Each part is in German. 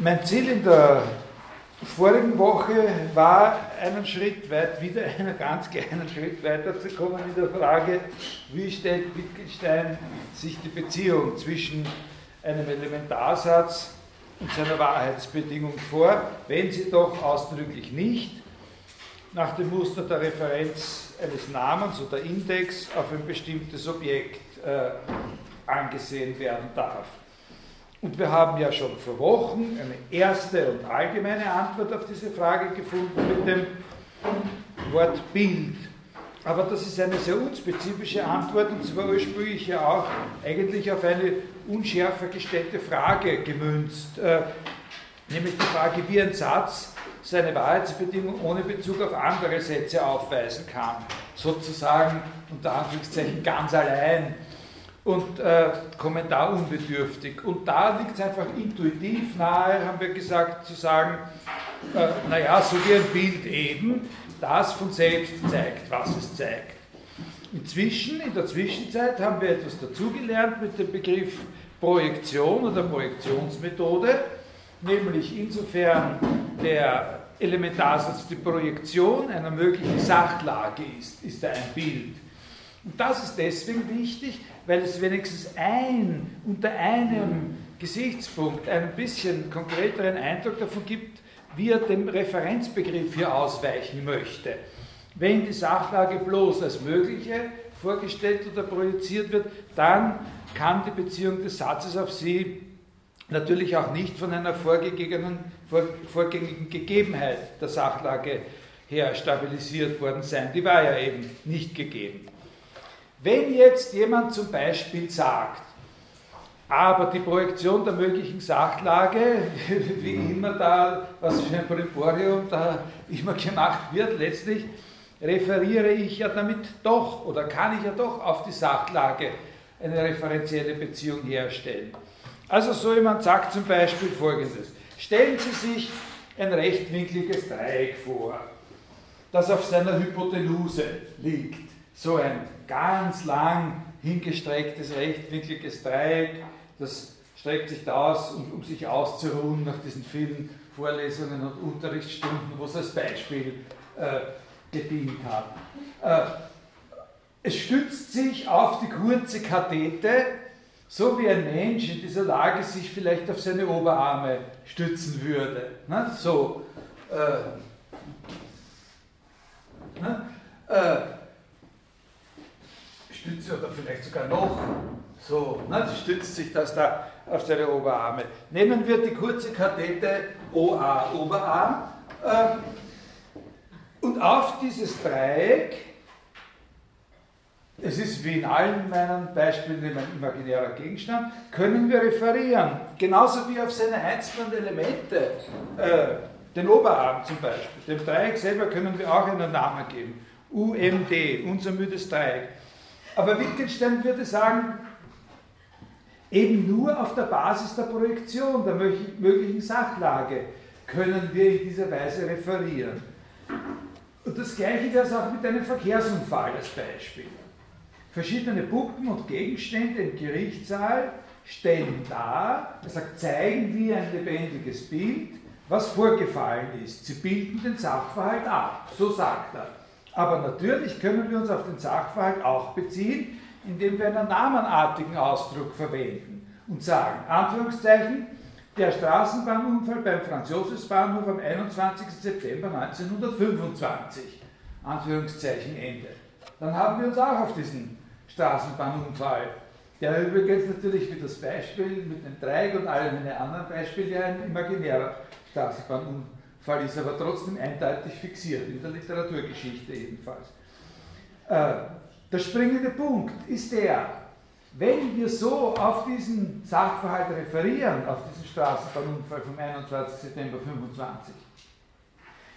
Mein Ziel in der vorigen Woche war, einen Schritt weit, wieder einen ganz kleinen Schritt weiterzukommen in der Frage, wie stellt Wittgenstein sich die Beziehung zwischen einem Elementarsatz und seiner Wahrheitsbedingung vor, wenn sie doch ausdrücklich nicht nach dem Muster der Referenz eines Namens oder Index auf ein bestimmtes Objekt äh, angesehen werden darf. Und wir haben ja schon vor Wochen eine erste und allgemeine Antwort auf diese Frage gefunden mit dem Wort Bild. Aber das ist eine sehr unspezifische Antwort und zwar ursprünglich ja auch eigentlich auf eine unschärfer gestellte Frage gemünzt, äh, nämlich die Frage, wie ein Satz seine Wahrheitsbedingung ohne Bezug auf andere Sätze aufweisen kann. Sozusagen unter Anführungszeichen ganz allein und äh, kommentarunbedürftig. Und da liegt es einfach intuitiv nahe, haben wir gesagt, zu sagen, äh, naja, so wie ein Bild eben, das von selbst zeigt, was es zeigt. Inzwischen, in der Zwischenzeit, haben wir etwas dazugelernt mit dem Begriff Projektion oder Projektionsmethode, nämlich insofern der Elementarsatz die Projektion einer möglichen Sachlage ist, ist ein Bild. Und das ist deswegen wichtig, weil es wenigstens ein, unter einem Gesichtspunkt ein bisschen konkreteren Eindruck davon gibt, wie er dem Referenzbegriff hier ausweichen möchte. Wenn die Sachlage bloß als mögliche vorgestellt oder projiziert wird, dann kann die Beziehung des Satzes auf sie natürlich auch nicht von einer vorgegangenen, vorgängigen Gegebenheit der Sachlage her stabilisiert worden sein. Die war ja eben nicht gegeben. Wenn jetzt jemand zum Beispiel sagt, aber die Projektion der möglichen Sachlage, wie immer da, was für ein Primporium da immer gemacht wird, letztlich referiere ich ja damit doch oder kann ich ja doch auf die Sachlage eine referenzielle Beziehung herstellen. Also so jemand sagt zum Beispiel folgendes. Stellen Sie sich ein rechtwinkliges Dreieck vor, das auf seiner Hypotenuse liegt. So ein ganz lang hingestrecktes rechtwinkliges Dreieck, das streckt sich aus, um, um sich auszuruhen nach diesen vielen Vorlesungen und Unterrichtsstunden, wo es als Beispiel äh, gedient hat. Äh, es stützt sich auf die kurze Kathete, so wie ein Mensch in dieser Lage sich vielleicht auf seine Oberarme stützen würde. Ne? So. Äh, ne? Äh, Stütze oder vielleicht sogar noch so, ne, stützt sich das da auf seine Oberarme. Nehmen wir die kurze Kathete OA, Oberarm, äh, und auf dieses Dreieck, es ist wie in allen meinen Beispielen ein imaginärer Gegenstand, können wir referieren. Genauso wie auf seine einzelnen Elemente, äh, den Oberarm zum Beispiel. Dem Dreieck selber können wir auch einen Namen geben. UMD, unser müdes Dreieck. Aber Wittgenstein würde sagen, eben nur auf der Basis der Projektion der möglichen Sachlage können wir in dieser Weise referieren. Und das Gleiche wäre es auch mit einem Verkehrsunfall als Beispiel. Verschiedene Puppen und Gegenstände im Gerichtssaal stellen dar, er sagt, zeigen wie ein lebendiges Bild, was vorgefallen ist. Sie bilden den Sachverhalt ab, so sagt er. Aber natürlich können wir uns auf den Sachverhalt auch beziehen, indem wir einen namenartigen Ausdruck verwenden und sagen, Anführungszeichen, der Straßenbahnunfall beim Franz-Josefs-Bahnhof am 21. September 1925. Anführungszeichen Ende. Dann haben wir uns auch auf diesen Straßenbahnunfall, der übrigens natürlich wie das Beispiel mit dem Dreieck und all meine anderen Beispiele ein imaginärer Straßenbahnunfall Fall ist aber trotzdem eindeutig fixiert, in der Literaturgeschichte jedenfalls. Äh, der springende Punkt ist der, wenn wir so auf diesen Sachverhalt referieren, auf diesen Straßenbahnunfall vom 21. September 25,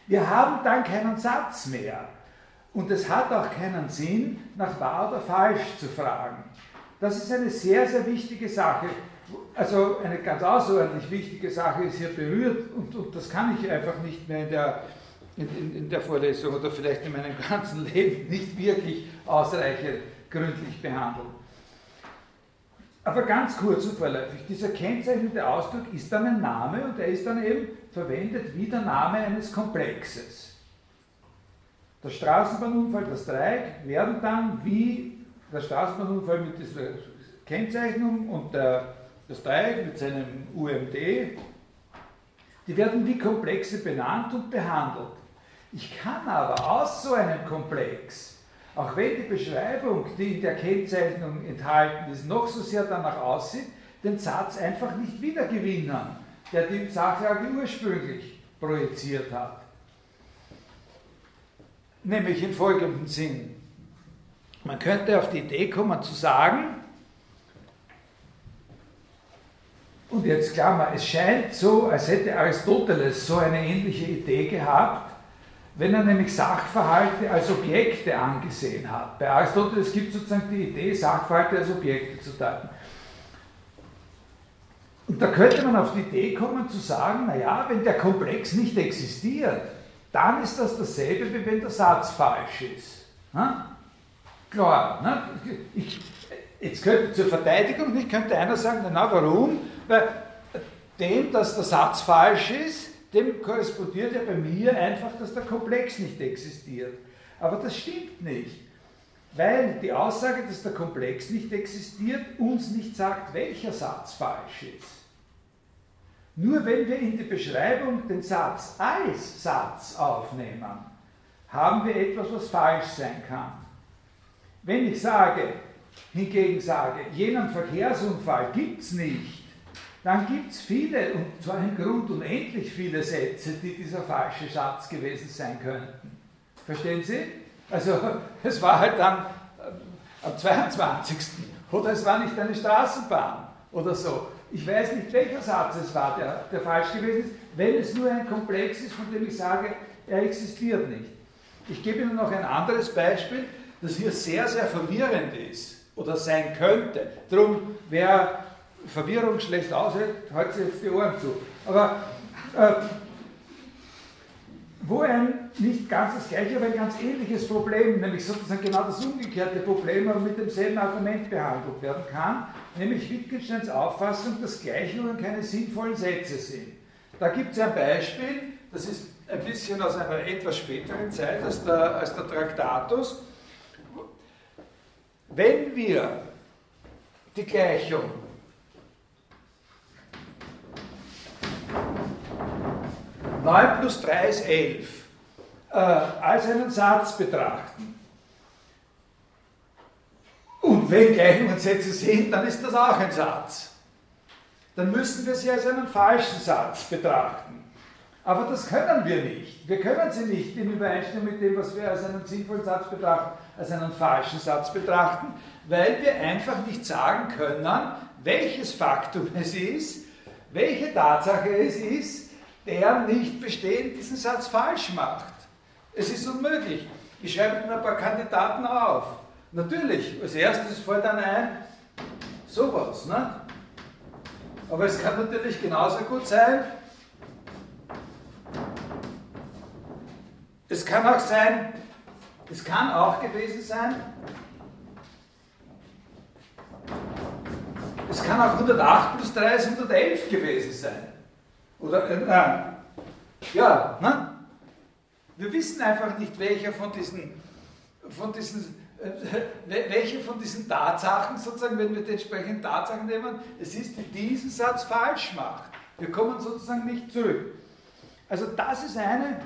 wir haben dann keinen Satz mehr. Und es hat auch keinen Sinn, nach wahr oder falsch zu fragen. Das ist eine sehr, sehr wichtige Sache also eine ganz außerordentlich wichtige Sache ist hier berührt und, und das kann ich einfach nicht mehr in der, in, in, in, der Vorlesung oder vielleicht in meinem ganzen Leben nicht wirklich ausreichend gründlich behandeln. Aber ganz kurz und vorläufig, dieser kennzeichnende Ausdruck ist dann ein Name und er ist dann eben verwendet wie der Name eines Komplexes. Der Straßenbahnunfall, das Dreieck werden dann wie der Straßenbahnunfall mit dieser Kennzeichnung und der, das Dreieck mit seinem UMD, die werden wie Komplexe benannt und behandelt. Ich kann aber aus so einem Komplex auch wenn die Beschreibung, die in der Kennzeichnung enthalten ist, noch so sehr danach aussieht, den Satz einfach nicht wiedergewinnen, der die Sachlage ursprünglich projiziert hat. Nämlich in folgendem Sinn. Man könnte auf die Idee kommen zu sagen, und jetzt Klammer, es scheint so, als hätte Aristoteles so eine ähnliche Idee gehabt, wenn er nämlich Sachverhalte als Objekte angesehen hat. Bei Aristoteles gibt es sozusagen die Idee, Sachverhalte als Objekte zu deuten. Und da könnte man auf die Idee kommen zu sagen, naja, wenn der Komplex nicht existiert, dann ist das dasselbe, wie wenn der Satz falsch ist. Ha? Klar, ne? ich, jetzt könnte zur Verteidigung nicht, könnte einer sagen, na warum? Weil dem, dass der Satz falsch ist, dem korrespondiert ja bei mir einfach, dass der Komplex nicht existiert. Aber das stimmt nicht, weil die Aussage, dass der Komplex nicht existiert, uns nicht sagt, welcher Satz falsch ist. Nur wenn wir in die Beschreibung den Satz als Satz aufnehmen, haben wir etwas, was falsch sein kann. Wenn ich sage, hingegen sage, jenen Verkehrsunfall gibt es nicht, dann gibt es viele, und zwar in Grund unendlich viele Sätze, die dieser falsche Schatz gewesen sein könnten. Verstehen Sie? Also es war halt dann äh, am 22. Oder es war nicht eine Straßenbahn oder so. Ich weiß nicht, welcher Satz es war, der, der falsch gewesen ist, wenn es nur ein Komplex ist, von dem ich sage, er existiert nicht. Ich gebe Ihnen noch ein anderes Beispiel, das hier sehr, sehr verwirrend ist oder sein könnte. Darum, wer Verwirrung schlecht aushält, halt sich jetzt die Ohren zu. Aber äh, wo ein nicht ganz das gleiche, aber ein ganz ähnliches Problem, nämlich sozusagen genau das umgekehrte Problem, aber mit demselben Argument behandelt werden kann, nämlich Wittgensteins Auffassung, dass Gleichungen keine sinnvollen Sätze sind. Da gibt es ein Beispiel, das ist ein bisschen aus einer etwas späteren Zeit als der, als der Traktatus. Wenn wir die Gleichung 9 plus 3 ist 11, äh, als einen Satz betrachten. Und wenn Gleichungen Sätze sind, dann ist das auch ein Satz. Dann müssen wir sie als einen falschen Satz betrachten. Aber das können wir nicht. Wir können sie nicht in Übereinstimmung mit dem, was wir als einen sinnvollen Satz betrachten, als einen falschen Satz betrachten, weil wir einfach nicht sagen können, welches Faktum es ist, welche Tatsache es ist, der nicht bestehend diesen Satz falsch macht. Es ist unmöglich. Ich schreibe Ihnen ein paar Kandidaten auf. Natürlich, als erstes fällt dann ein, sowas. Ne? Aber es kann natürlich genauso gut sein, es kann auch sein, es kann auch gewesen sein, es kann auch 108 plus 3 ist 111 gewesen sein. Oder, äh, ja, ne? Wir wissen einfach nicht, welcher von diesen, von diesen äh, welche von diesen Tatsachen, sozusagen, wenn wir die entsprechenden Tatsachen nehmen, es ist, die diesen Satz falsch macht. Wir kommen sozusagen nicht zurück. Also das ist eine,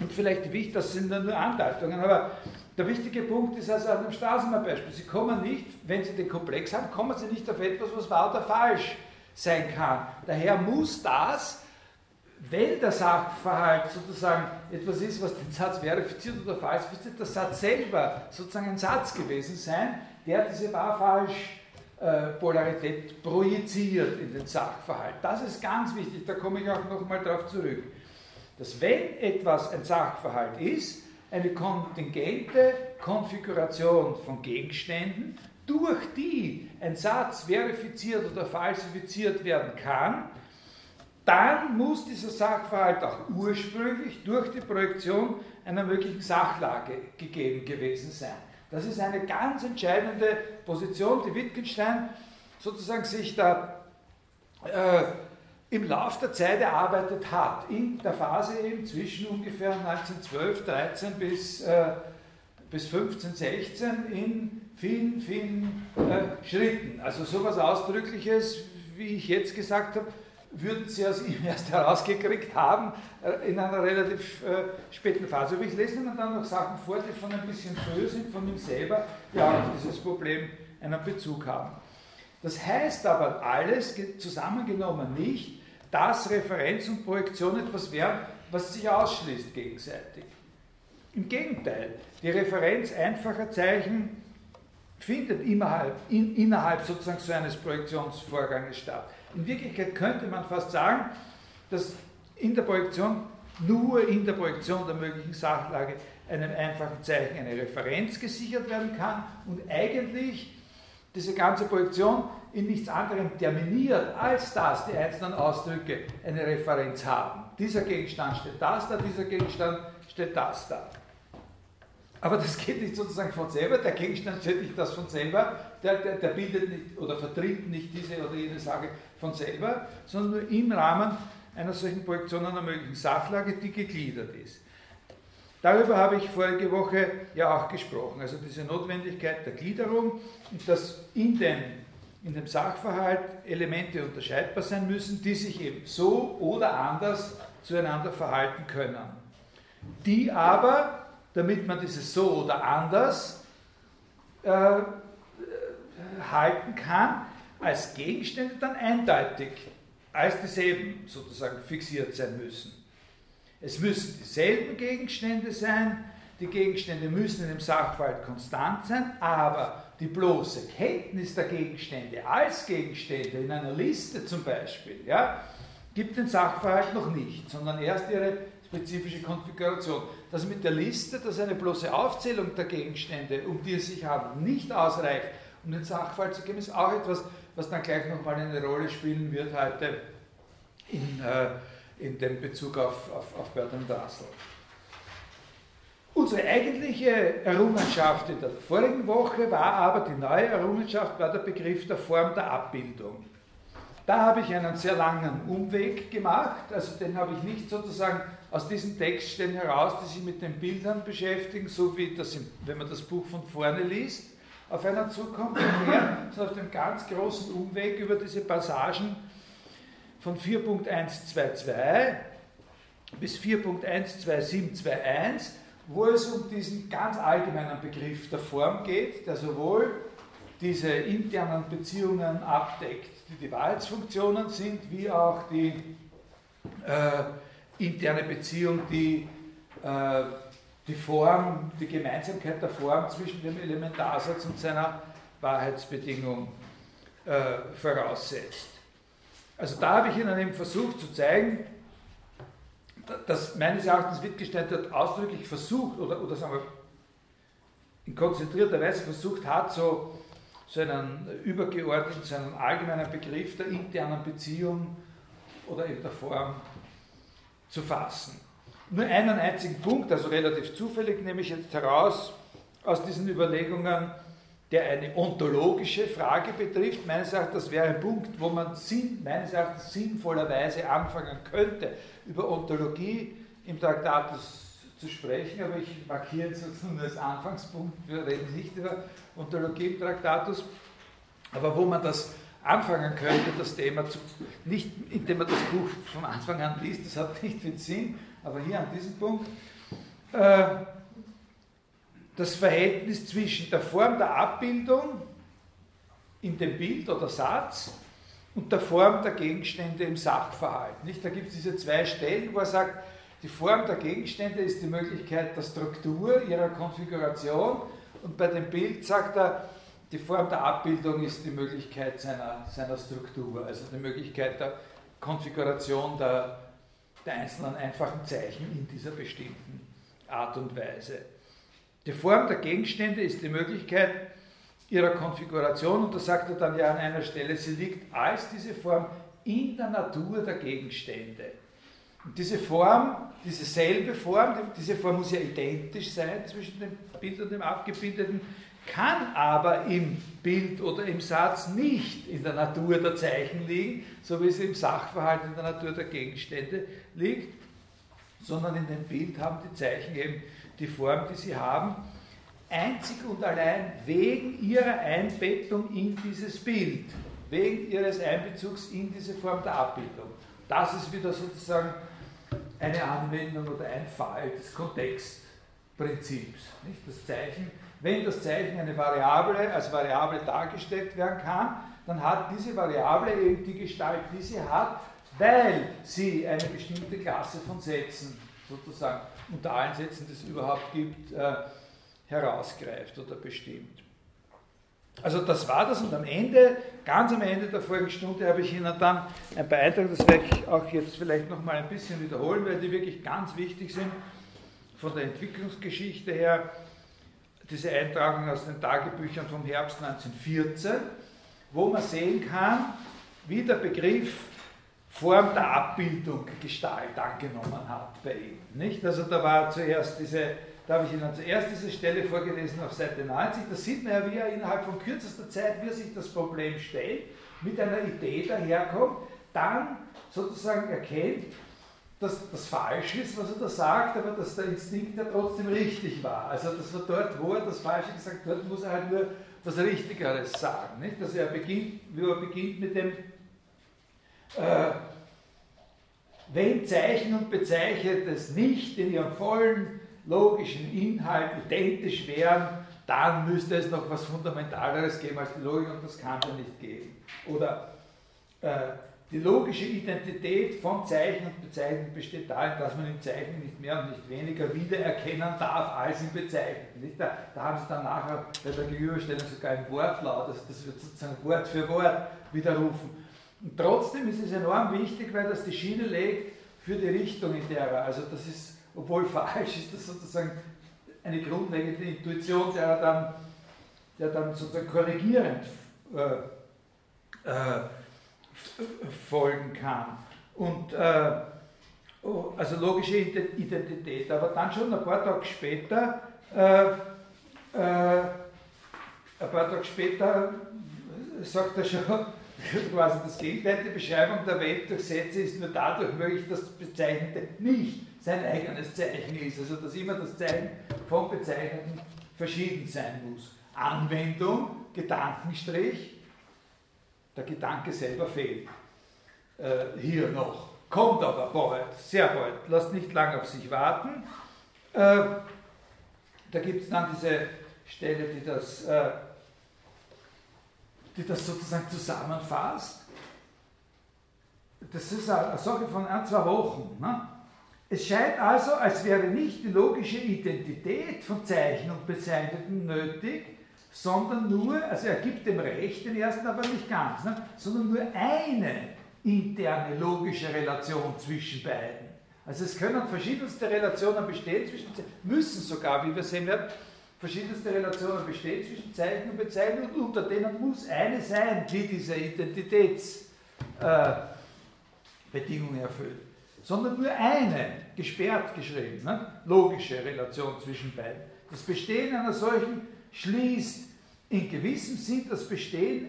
und vielleicht wichtig, das sind nur Andeutungen, aber der wichtige Punkt ist also an dem Straßenbahnbeispiel. Sie kommen nicht, wenn Sie den Komplex haben, kommen Sie nicht auf etwas, was wahr oder falsch sein kann. Daher muss das, wenn der Sachverhalt sozusagen etwas ist, was den Satz verifiziert oder falsifiziert, der Satz selber sozusagen ein Satz gewesen sein, der diese Wahr-Falsch-Polarität projiziert in den Sachverhalt. Das ist ganz wichtig, da komme ich auch nochmal darauf zurück. Dass wenn etwas ein Sachverhalt ist, eine kontingente Konfiguration von Gegenständen, durch die ein Satz verifiziert oder falsifiziert werden kann, dann muss dieser Sachverhalt auch ursprünglich durch die Projektion einer möglichen Sachlage gegeben gewesen sein. Das ist eine ganz entscheidende Position, die Wittgenstein sozusagen sich da äh, im Lauf der Zeit erarbeitet hat, in der Phase eben zwischen ungefähr 1912, 13 bis, äh, bis 15, 16 in vielen, vielen äh, Schritten. Also sowas Ausdrückliches, wie ich jetzt gesagt habe, würden Sie aus ihm erst herausgekriegt haben äh, in einer relativ äh, späten Phase. Aber ich lese Ihnen dann noch Sachen vor, die von ein bisschen früher sind, von ihm selber, die auch auf dieses Problem einen Bezug haben. Das heißt aber alles zusammengenommen nicht, dass Referenz und Projektion etwas wären, was sich ausschließt gegenseitig. Im Gegenteil, die Referenz einfacher Zeichen findet innerhalb, in, innerhalb sozusagen so eines Projektionsvorganges statt. In Wirklichkeit könnte man fast sagen, dass in der Projektion, nur in der Projektion der möglichen Sachlage einem einfachen Zeichen eine Referenz gesichert werden kann und eigentlich diese ganze Projektion in nichts anderem terminiert, als dass die einzelnen Ausdrücke eine Referenz haben. Dieser Gegenstand steht das da, dieser Gegenstand steht das da. Aber das geht nicht sozusagen von selber, der Gegenstand steht nicht das von selber, der, der, der bildet nicht oder vertritt nicht diese oder jene Sage von selber, sondern nur im Rahmen einer solchen Projektion einer möglichen Sachlage, die gegliedert ist. Darüber habe ich vorige Woche ja auch gesprochen, also diese Notwendigkeit der Gliederung und dass in dem, in dem Sachverhalt Elemente unterscheidbar sein müssen, die sich eben so oder anders zueinander verhalten können. Die aber damit man dieses so oder anders äh, halten kann, als Gegenstände dann eindeutig als dieselben sozusagen fixiert sein müssen. Es müssen dieselben Gegenstände sein, die Gegenstände müssen in dem Sachverhalt konstant sein, aber die bloße Kenntnis der Gegenstände als Gegenstände in einer Liste zum Beispiel, ja, gibt den Sachverhalt noch nicht, sondern erst ihre spezifische Konfiguration. Das mit der Liste, dass eine bloße Aufzählung der Gegenstände, um die es sich handelt, nicht ausreicht, um den Sachverhalt zu geben, ist auch etwas, was dann gleich nochmal eine Rolle spielen wird heute in, äh, in dem Bezug auf, auf, auf Bertrand Russell. Unsere eigentliche Errungenschaft in der vorigen Woche war aber die neue Errungenschaft, war der Begriff der Form der Abbildung. Da habe ich einen sehr langen Umweg gemacht, also den habe ich nicht sozusagen aus diesem Text stehen heraus, die sich mit den Bildern beschäftigen, so wie das, wenn man das Buch von vorne liest, auf einer zukommt, sondern auf dem ganz großen Umweg über diese Passagen von 4.122 bis 4.12721, wo es um diesen ganz allgemeinen Begriff der Form geht, der sowohl diese internen Beziehungen abdeckt, die die Wahrheitsfunktionen sind, wie auch die äh, interne Beziehung, die äh, die Form, die Gemeinsamkeit der Form zwischen dem Elementarsatz und seiner Wahrheitsbedingung äh, voraussetzt. Also da habe ich Ihnen eben versucht zu zeigen, dass meines Erachtens Wittgenstein dort ausdrücklich versucht, oder, oder sagen wir, in konzentrierter Weise versucht hat, so, so einen übergeordneten, so einen allgemeinen Begriff der internen Beziehung oder eben der Form zu fassen. Nur einen einzigen Punkt, also relativ zufällig, nehme ich jetzt heraus aus diesen Überlegungen, der eine ontologische Frage betrifft. Meines Erachtens, wäre ein Punkt, wo man Sinn, meines Erachtens sinnvollerweise anfangen könnte, über Ontologie im Traktatus zu sprechen, aber ich markiere es sozusagen als Anfangspunkt, wir reden nicht über Ontologie im Traktatus, aber wo man das anfangen könnte, das Thema zu, nicht indem man das Buch von Anfang an liest, das hat nicht viel Sinn, aber hier an diesem Punkt, äh, das Verhältnis zwischen der Form der Abbildung in dem Bild oder Satz und der Form der Gegenstände im Sachverhalt. Nicht? Da gibt es diese zwei Stellen, wo er sagt, die Form der Gegenstände ist die Möglichkeit der Struktur, ihrer Konfiguration und bei dem Bild sagt er, die Form der Abbildung ist die Möglichkeit seiner, seiner Struktur, also die Möglichkeit der Konfiguration der, der einzelnen einfachen Zeichen in dieser bestimmten Art und Weise. Die Form der Gegenstände ist die Möglichkeit ihrer Konfiguration und da sagt er dann ja an einer Stelle, sie liegt als diese Form in der Natur der Gegenstände. Und diese Form, diese selbe Form, diese Form muss ja identisch sein zwischen dem Bild und dem Abgebildeten, kann aber im Bild oder im Satz nicht in der Natur der Zeichen liegen, so wie sie im Sachverhalt in der Natur der Gegenstände liegt, sondern in dem Bild haben die Zeichen eben die Form, die sie haben, einzig und allein wegen ihrer Einbettung in dieses Bild, wegen ihres Einbezugs in diese Form der Abbildung. Das ist wieder sozusagen eine Anwendung oder ein Fall des Kontextprinzips. Nicht? Das Zeichen, wenn das Zeichen eine Variable als Variable dargestellt werden kann, dann hat diese Variable eben die Gestalt, die sie hat, weil sie eine bestimmte Klasse von Sätzen sozusagen unter allen Sätzen, die es überhaupt gibt, äh, herausgreift oder bestimmt. Also das war das und am Ende, ganz am Ende der vorigen Stunde habe ich Ihnen dann ein paar Einträge, das werde ich auch jetzt vielleicht noch mal ein bisschen wiederholen, weil die wirklich ganz wichtig sind von der Entwicklungsgeschichte her. Diese Eintragung aus den Tagebüchern vom Herbst 1914, wo man sehen kann, wie der Begriff Form der Abbildung Gestalt angenommen hat bei ihm. Nicht? Also da war zuerst diese, da habe ich Ihnen zuerst diese Stelle vorgelesen auf Seite 90, da sieht man ja, wie er innerhalb von kürzester Zeit, wie er sich das Problem stellt, mit einer Idee daherkommt, dann sozusagen erkennt, dass das falsch ist, was er da sagt, aber dass der Instinkt ja trotzdem richtig war. Also das war dort, wo er das Falsche gesagt hat, muss er halt nur das Richtigeres sagen. Nicht? Also er beginnt, wie er beginnt mit dem äh, wenn Zeichen und Bezeichnetes nicht in ihrem vollen logischen Inhalt identisch wären, dann müsste es noch was Fundamentaleres geben als die Logik und das kann es nicht geben. Oder äh, die logische Identität von Zeichen und Bezeichnen besteht darin, dass man im Zeichen nicht mehr und nicht weniger wiedererkennen darf als im Bezeichnen. Da, da, haben sie dann nachher bei der Gegenüberstellung sogar ein Wortlaut, also das wird sozusagen Wort für Wort widerrufen. Und trotzdem ist es enorm wichtig, weil das die Schiene legt für die Richtung, in der er, also das ist, obwohl falsch ist, das sozusagen eine grundlegende Intuition, der dann, der dann sozusagen korrigierend äh, äh, folgen kann. Und äh, oh, also logische Identität, aber dann schon ein paar Tage später, äh, äh, ein paar Tage später sagt er schon, quasi das Gegenteil, die Beschreibung der Welt durch Sätze ist nur dadurch möglich, dass das Bezeichnete nicht sein eigenes Zeichen ist. Also dass immer das Zeichen vom Bezeichneten verschieden sein muss. Anwendung, Gedankenstrich, der Gedanke selber fehlt. Äh, hier noch. Kommt aber bald, sehr bald, lasst nicht lange auf sich warten. Äh, da gibt es dann diese Stelle, die das äh, die das sozusagen zusammenfasst. Das ist eine Sache von ein, zwei Wochen. Ne? Es scheint also, als wäre nicht die logische Identität von Zeichen und Bezeichneten nötig, sondern nur, also er gibt dem Recht den ersten, aber nicht ganz, ne? sondern nur eine interne logische Relation zwischen beiden. Also es können verschiedenste Relationen bestehen, zwischen, müssen sogar, wie wir sehen werden, verschiedenste Relationen bestehen zwischen Zeichen und Bezeichnung und unter denen muss eine sein, die diese Identitätsbedingungen äh, erfüllt. Sondern nur eine, gesperrt geschrieben, ne? logische Relation zwischen beiden. Das Bestehen einer solchen schließt. In gewissem Sinn das Bestehen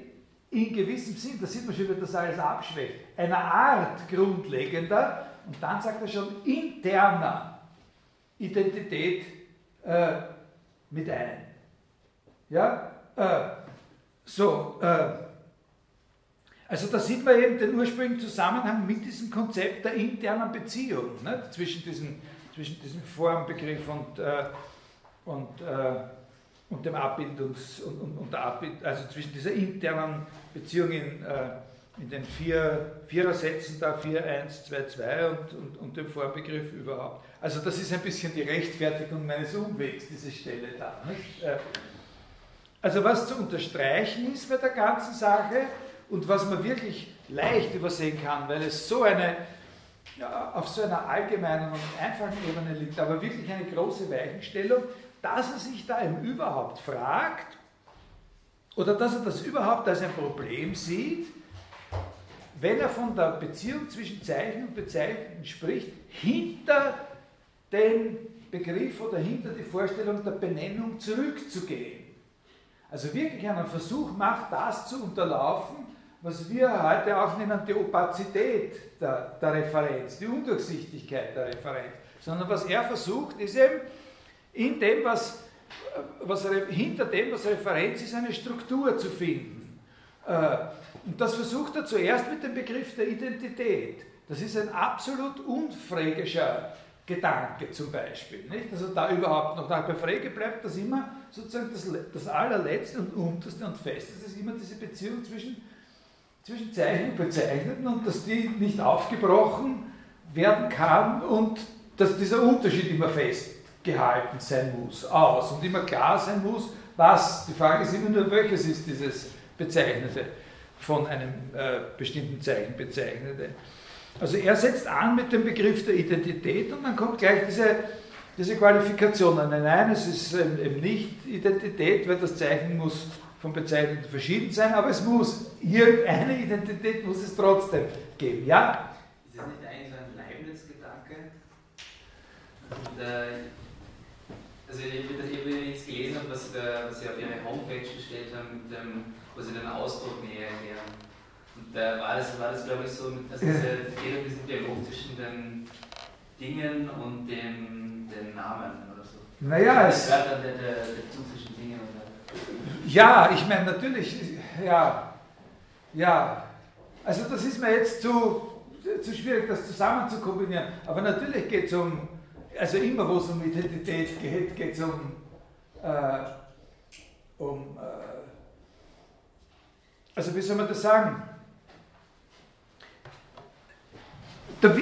in gewissem Sinn, da sieht man schon, wie das alles abschwächt, einer Art grundlegender, und dann sagt er schon, interner Identität äh, mit ein. Ja, äh, so, äh, also da sieht man eben den ursprünglichen Zusammenhang mit diesem Konzept der internen Beziehung ne, zwischen, diesen, zwischen diesem Formbegriff und, äh, und, äh, und dem Abbildungs- und, und, und der Abbild, also zwischen dieser internen Beziehung in, äh, in den vier, Vierersätzen da 4, 1, 2, 2 und, und, und dem Formbegriff überhaupt. Also das ist ein bisschen die Rechtfertigung meines Umwegs, diese Stelle da. Äh, also was zu unterstreichen ist bei der ganzen Sache und was man wirklich leicht übersehen kann, weil es so eine, ja, auf so einer allgemeinen und einfachen Ebene liegt, aber wirklich eine große Weichenstellung, dass er sich da eben überhaupt fragt oder dass er das überhaupt als ein Problem sieht, wenn er von der Beziehung zwischen Zeichen und Bezeichneten spricht, hinter den Begriff oder hinter die Vorstellung der Benennung zurückzugehen. Also wirklich einen Versuch macht, das zu unterlaufen, was wir heute auch nennen die Opazität der, der Referenz, die Undurchsichtigkeit der Referenz. Sondern was er versucht, ist eben in dem, was, was hinter dem, was Referenz ist, eine Struktur zu finden. Äh, und das versucht er zuerst mit dem Begriff der Identität. Das ist ein absolut unfrägischer Gedanke zum Beispiel. Nicht? Also da überhaupt noch bei Frege bleibt das immer sozusagen das, das allerletzte und unterste und festeste ist immer diese Beziehung zwischen, zwischen Zeichen und Bezeichneten und dass die nicht aufgebrochen werden kann und dass dieser Unterschied immer festgehalten sein muss, aus und immer klar sein muss, was. Die Frage ist immer nur, welches ist dieses Bezeichnete von einem äh, bestimmten Zeichen bezeichnete. Also er setzt an mit dem Begriff der Identität und dann kommt gleich diese, diese Qualifikation. Nein, nein, es ist eben nicht Identität, weil das Zeichen muss von Bezeichneten verschieden sein, aber es muss, irgendeine Identität muss es trotzdem geben. Ja? Ist das nicht eigentlich ein Leibniz-Gedanke? Äh, also ich habe das gelesen, was, was Sie auf Ihre Homepage gestellt haben, mit dem, wo Sie den Ausdruck näher erklären. Und da war das, war das glaube ich, so, mit, also diese, jeder diesen dialogtischen den Dingen und den, den Namen oder so. Naja, es. Der, der, der, der zwischen Dingen und ja, ich meine, natürlich, ja, ja. Also, das ist mir jetzt zu, zu schwierig, das zusammen zu kombinieren. Aber natürlich geht es um, also immer, wo es um Identität geht, geht es um, äh, um, äh, also wie soll man das sagen? Der,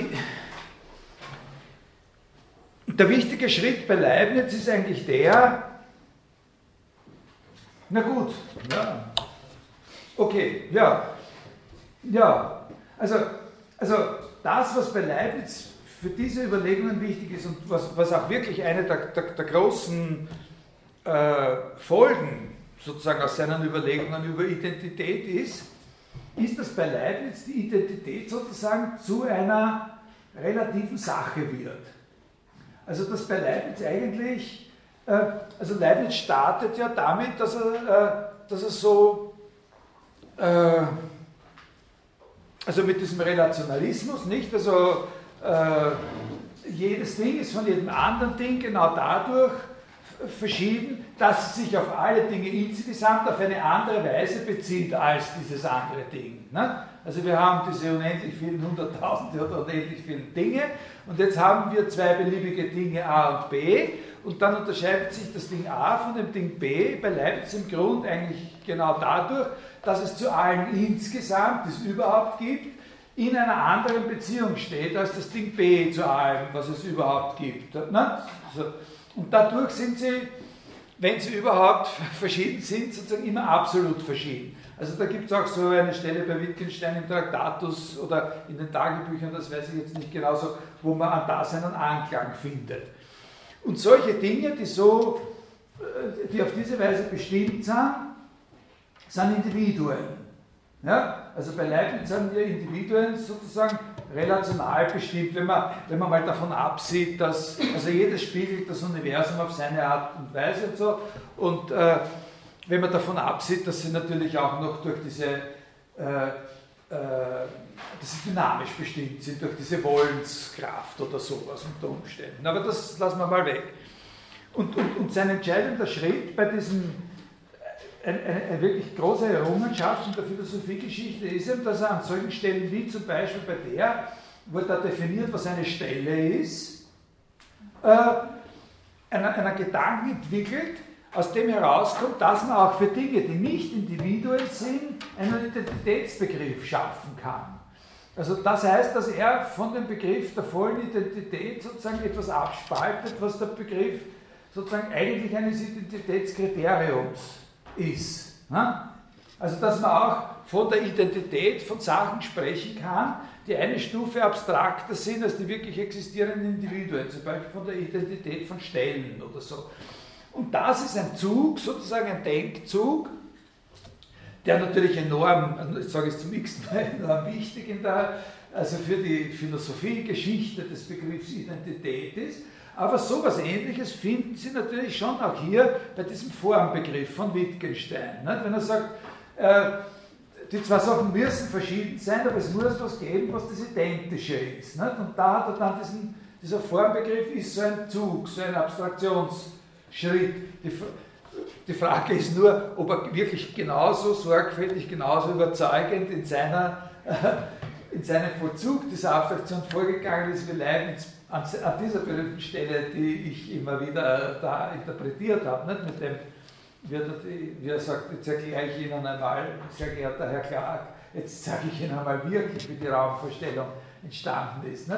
der wichtige Schritt bei Leibniz ist eigentlich der, na gut, ja, okay, ja, ja, also, also das, was bei Leibniz für diese Überlegungen wichtig ist und was, was auch wirklich eine der, der, der großen äh, Folgen sozusagen aus seinen Überlegungen über Identität ist, ist, dass bei Leibniz die Identität sozusagen zu einer relativen Sache wird. Also dass bei Leibniz eigentlich, äh, also Leibniz startet ja damit, dass er, äh, dass er so, äh, also mit diesem Relationalismus, nicht? Also äh, jedes Ding ist von jedem anderen Ding genau dadurch verschieden, dass es sich auf alle Dinge insgesamt auf eine andere Weise bezieht als dieses andere Ding. Ne? Also wir haben diese unendlich vielen Hunderttausende oder unendlich vielen Dinge und jetzt haben wir zwei beliebige Dinge A und B und dann unterscheidet sich das Ding A von dem Ding B bei Leibniz im Grund eigentlich genau dadurch, dass es zu allen insgesamt, die es überhaupt gibt, in einer anderen Beziehung steht als das Ding B zu allem, was es überhaupt gibt. Ne? Also, und dadurch sind sie, wenn sie überhaupt verschieden sind, sozusagen immer absolut verschieden. Also da gibt es auch so eine Stelle bei Wittgenstein im Traktatus oder in den Tagebüchern, das weiß ich jetzt nicht genau so, wo man an das einen Anklang findet. Und solche Dinge, die so, äh, die auf diese Weise bestimmt sind, sind Individuen. Ja? Also bei Leibniz haben wir Individuen sozusagen relational bestimmt, wenn man, wenn man mal davon absieht, dass also jedes spiegelt das Universum auf seine Art und Weise und so. Und äh, wenn man davon absieht, dass sie natürlich auch noch durch diese, äh, äh, dass sie dynamisch bestimmt sind, durch diese Wollenskraft oder sowas unter Umständen. Aber das lassen wir mal weg. Und, und, und sein entscheidender Schritt bei diesem eine, eine, wirklich große Errungenschaft in der Philosophiegeschichte ist eben, dass er an solchen Stellen wie zum Beispiel bei der, wo er da definiert, was eine Stelle ist, äh, einen, einen Gedanken entwickelt, aus dem herauskommt, dass man auch für Dinge, die nicht Individuen sind, einen Identitätsbegriff schaffen kann. Also das heißt, dass er von dem Begriff der vollen Identität sozusagen etwas abspaltet, was der Begriff sozusagen eigentlich eines Identitätskriteriums ist. Ne? Also dass man auch von der Identität von Sachen sprechen kann, die eine Stufe abstrakter sind als die wirklich existierenden Individuen, zum Beispiel von der Identität von Stellen oder so. Und das ist ein Zug, sozusagen ein Denkzug, der natürlich enorm, ich sage es zum x Mal, enorm wichtig in der also für die Philosophiegeschichte des Begriffs Identität ist. Aber so etwas Ähnliches finden Sie natürlich schon auch hier bei diesem Formbegriff von Wittgenstein. Nicht? Wenn er sagt, äh, die zwei Sachen müssen verschieden sein, aber es muss was geben, was das Identische ist. Nicht? Und da hat er dann diesen, dieser Formbegriff ist so ein Zug, so ein Abstraktionsschritt. Die, die Frage ist nur, ob er wirklich genauso sorgfältig, genauso überzeugend in, seiner, äh, in seinem Vollzug dieser Abstraktion vorgegangen ist wie Leibniz an, an dieser berühmten Stelle, die ich immer wieder da interpretiert habe, nicht? mit dem wie er, sagt, jetzt erkläre ich Ihnen einmal, sehr geehrter Herr Clark, jetzt sage ich Ihnen einmal wirklich, wie die Raumvorstellung entstanden ist.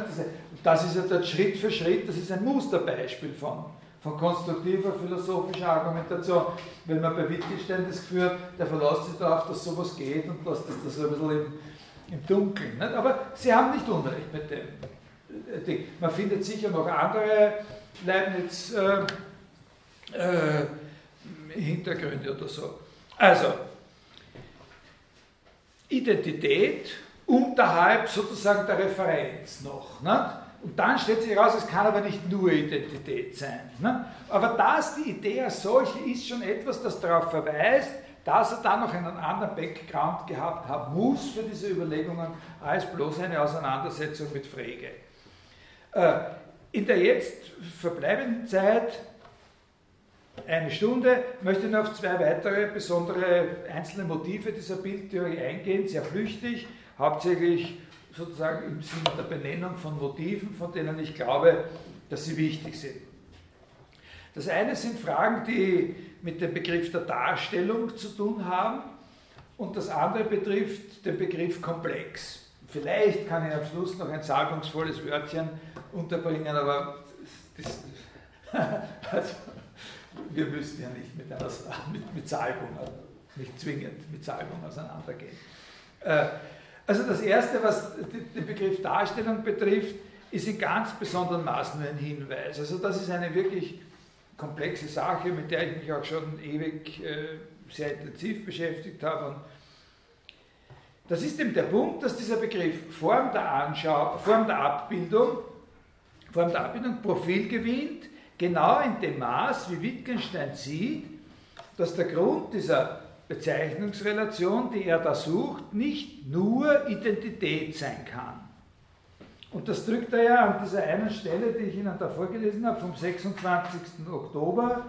Das ist ja dort Schritt für Schritt, das ist ein Musterbeispiel von, von konstruktiver philosophischer Argumentation. Wenn man bei Wittgenstein das Gefühl hat, der verlässt sich darauf, dass sowas geht und lässt das, so ein bisschen im, im Dunkeln. Nicht? Aber Sie haben nicht Unrecht mit dem Ding. Man findet sicher noch andere Leibniz. Äh, äh, oder so. Also, Identität unterhalb sozusagen der Referenz noch. Ne? Und dann stellt sich heraus, es kann aber nicht nur Identität sein. Ne? Aber das, die Idee als solche, ist schon etwas, das darauf verweist, dass er dann noch einen anderen Background gehabt haben muss für diese Überlegungen, als bloß eine Auseinandersetzung mit Frege. Äh, in der jetzt verbleibenden Zeit eine Stunde, möchte noch auf zwei weitere besondere einzelne Motive dieser Bildtheorie eingehen, sehr flüchtig, hauptsächlich sozusagen im Sinne der Benennung von Motiven, von denen ich glaube, dass sie wichtig sind. Das eine sind Fragen, die mit dem Begriff der Darstellung zu tun haben und das andere betrifft den Begriff Komplex. Vielleicht kann ich am Schluss noch ein salbungsvolles Wörtchen unterbringen, aber das, also, wir müssen ja nicht mit, einer, mit, mit Salbung, nicht zwingend mit Salbung auseinandergehen. Äh, also das Erste, was den Begriff Darstellung betrifft, ist in ganz besonderem Maß nur ein Hinweis. Also das ist eine wirklich komplexe Sache, mit der ich mich auch schon ewig äh, sehr intensiv beschäftigt habe. Das ist eben der Punkt, dass dieser Begriff Form der Anschau, Form der Abbildung, Form der Abbildung Profil gewinnt, genau in dem Maß, wie Wittgenstein sieht, dass der Grund dieser Bezeichnungsrelation, die er da sucht, nicht nur Identität sein kann. Und das drückt er ja an dieser einen Stelle, die ich Ihnen da vorgelesen habe, vom 26. Oktober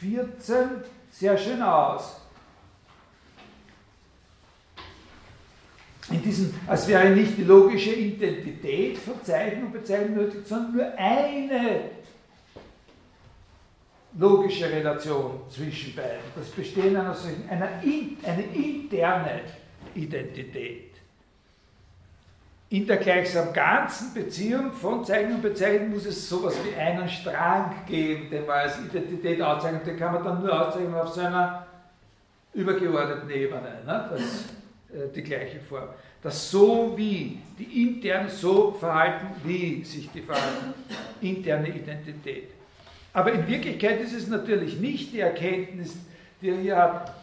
14 sehr schön aus. In diesem, als wäre nicht die logische Identität von Zeichen und Bezeichnung nötig, sondern nur eine logische Relation zwischen beiden. Das Bestehen einer solchen, einer, eine interne Identität. In der gleichsam ganzen Beziehung von Zeichen und Bezeichnen muss es sowas wie einen Strang geben, den man als Identität auszeichnet. Den kann man dann nur auszeichnen auf so einer übergeordneten Ebene. Ne? Das, die gleiche Form. Das so wie, die interne so verhalten, wie sich die verhalten, interne Identität. Aber in Wirklichkeit ist es natürlich nicht die Erkenntnis, die er hier hat,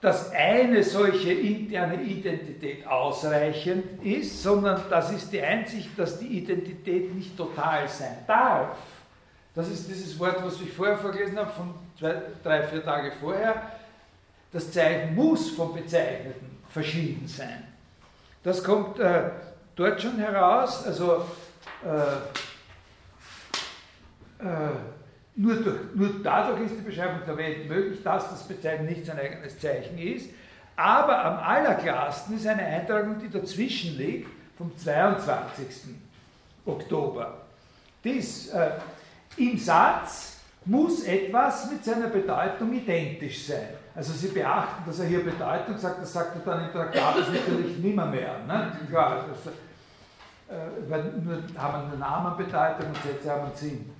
dass eine solche interne Identität ausreichend ist, sondern das ist die Einsicht, dass die Identität nicht total sein darf. Das ist dieses Wort, was ich vorher vorgelesen habe, von zwei, drei, vier Tage vorher. Das Zeichen muss vom Bezeichneten verschieden sein. Das kommt äh, dort schon heraus. Also äh, äh, nur, durch, nur dadurch ist die Beschreibung der Welt möglich, dass das Bezeichnen nicht sein eigenes Zeichen ist. Aber am allerklarsten ist eine Eintragung, die dazwischen liegt, vom 22. Oktober. Dies, äh, Im Satz muss etwas mit seiner Bedeutung identisch sein. Also Sie beachten, dass er hier Bedeutung sagt, das sagt er dann im Traktat natürlich nimmer mehr. Ne? Klar, das, äh, weil nur haben eine Namenbedeutung und Sätze haben einen Sinn.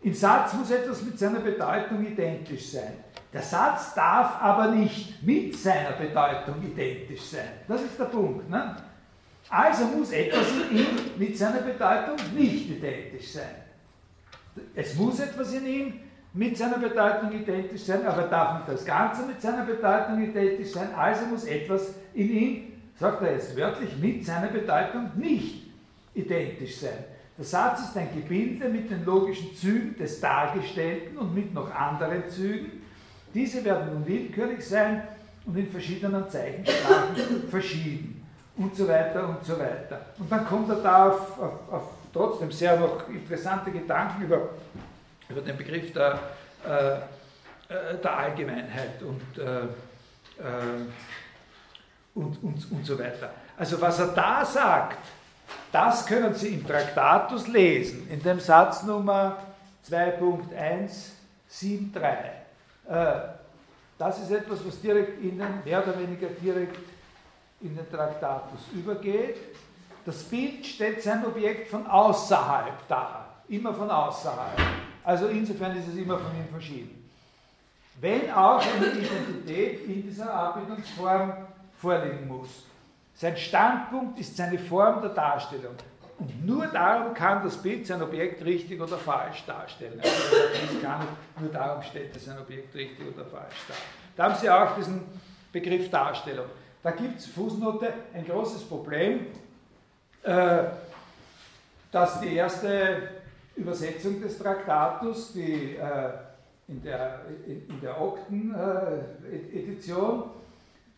Im Satz muss etwas mit seiner Bedeutung identisch sein. Der Satz darf aber nicht mit seiner Bedeutung identisch sein. Das ist der Punkt. Ne? Also muss etwas in ihm mit seiner Bedeutung nicht identisch sein. Es muss etwas in ihm mit seiner Bedeutung identisch sein, aber darf nicht das Ganze mit seiner Bedeutung identisch sein. Also muss etwas in ihm sagt er jetzt wörtlich, mit seiner Bedeutung nicht identisch sein. Der Satz ist ein Gebilde mit den logischen Zügen des Dargestellten und mit noch anderen Zügen. Diese werden nun willkürlich sein und in verschiedenen Zeichensprachen verschieden und so weiter und so weiter. Und dann kommt er da auf, auf, auf trotzdem sehr noch interessante Gedanken über, über den Begriff der, äh, äh der Allgemeinheit und, äh, äh, und, und, und so weiter. Also was er da sagt, das können Sie im Traktatus lesen, in dem Satz Nummer 2.173. Äh, das ist etwas, was direkt in den, mehr oder weniger direkt in den Traktatus übergeht. Das Bild stellt sein Objekt von außerhalb dar, immer von außerhalb. Also insofern ist es immer von ihm verschieden. Wenn auch eine Identität in dieser Abbildungsform vorliegen muss. Sein Standpunkt ist seine Form der Darstellung. Und nur darum kann das Bild sein Objekt richtig oder falsch darstellen. Also das kann nur darum stellt es sein Objekt richtig oder falsch dar. Da haben Sie auch diesen Begriff Darstellung. Da gibt es Fußnote ein großes Problem, äh, dass die erste Übersetzung des Traktatus, die äh, in der, in der Okten-Edition,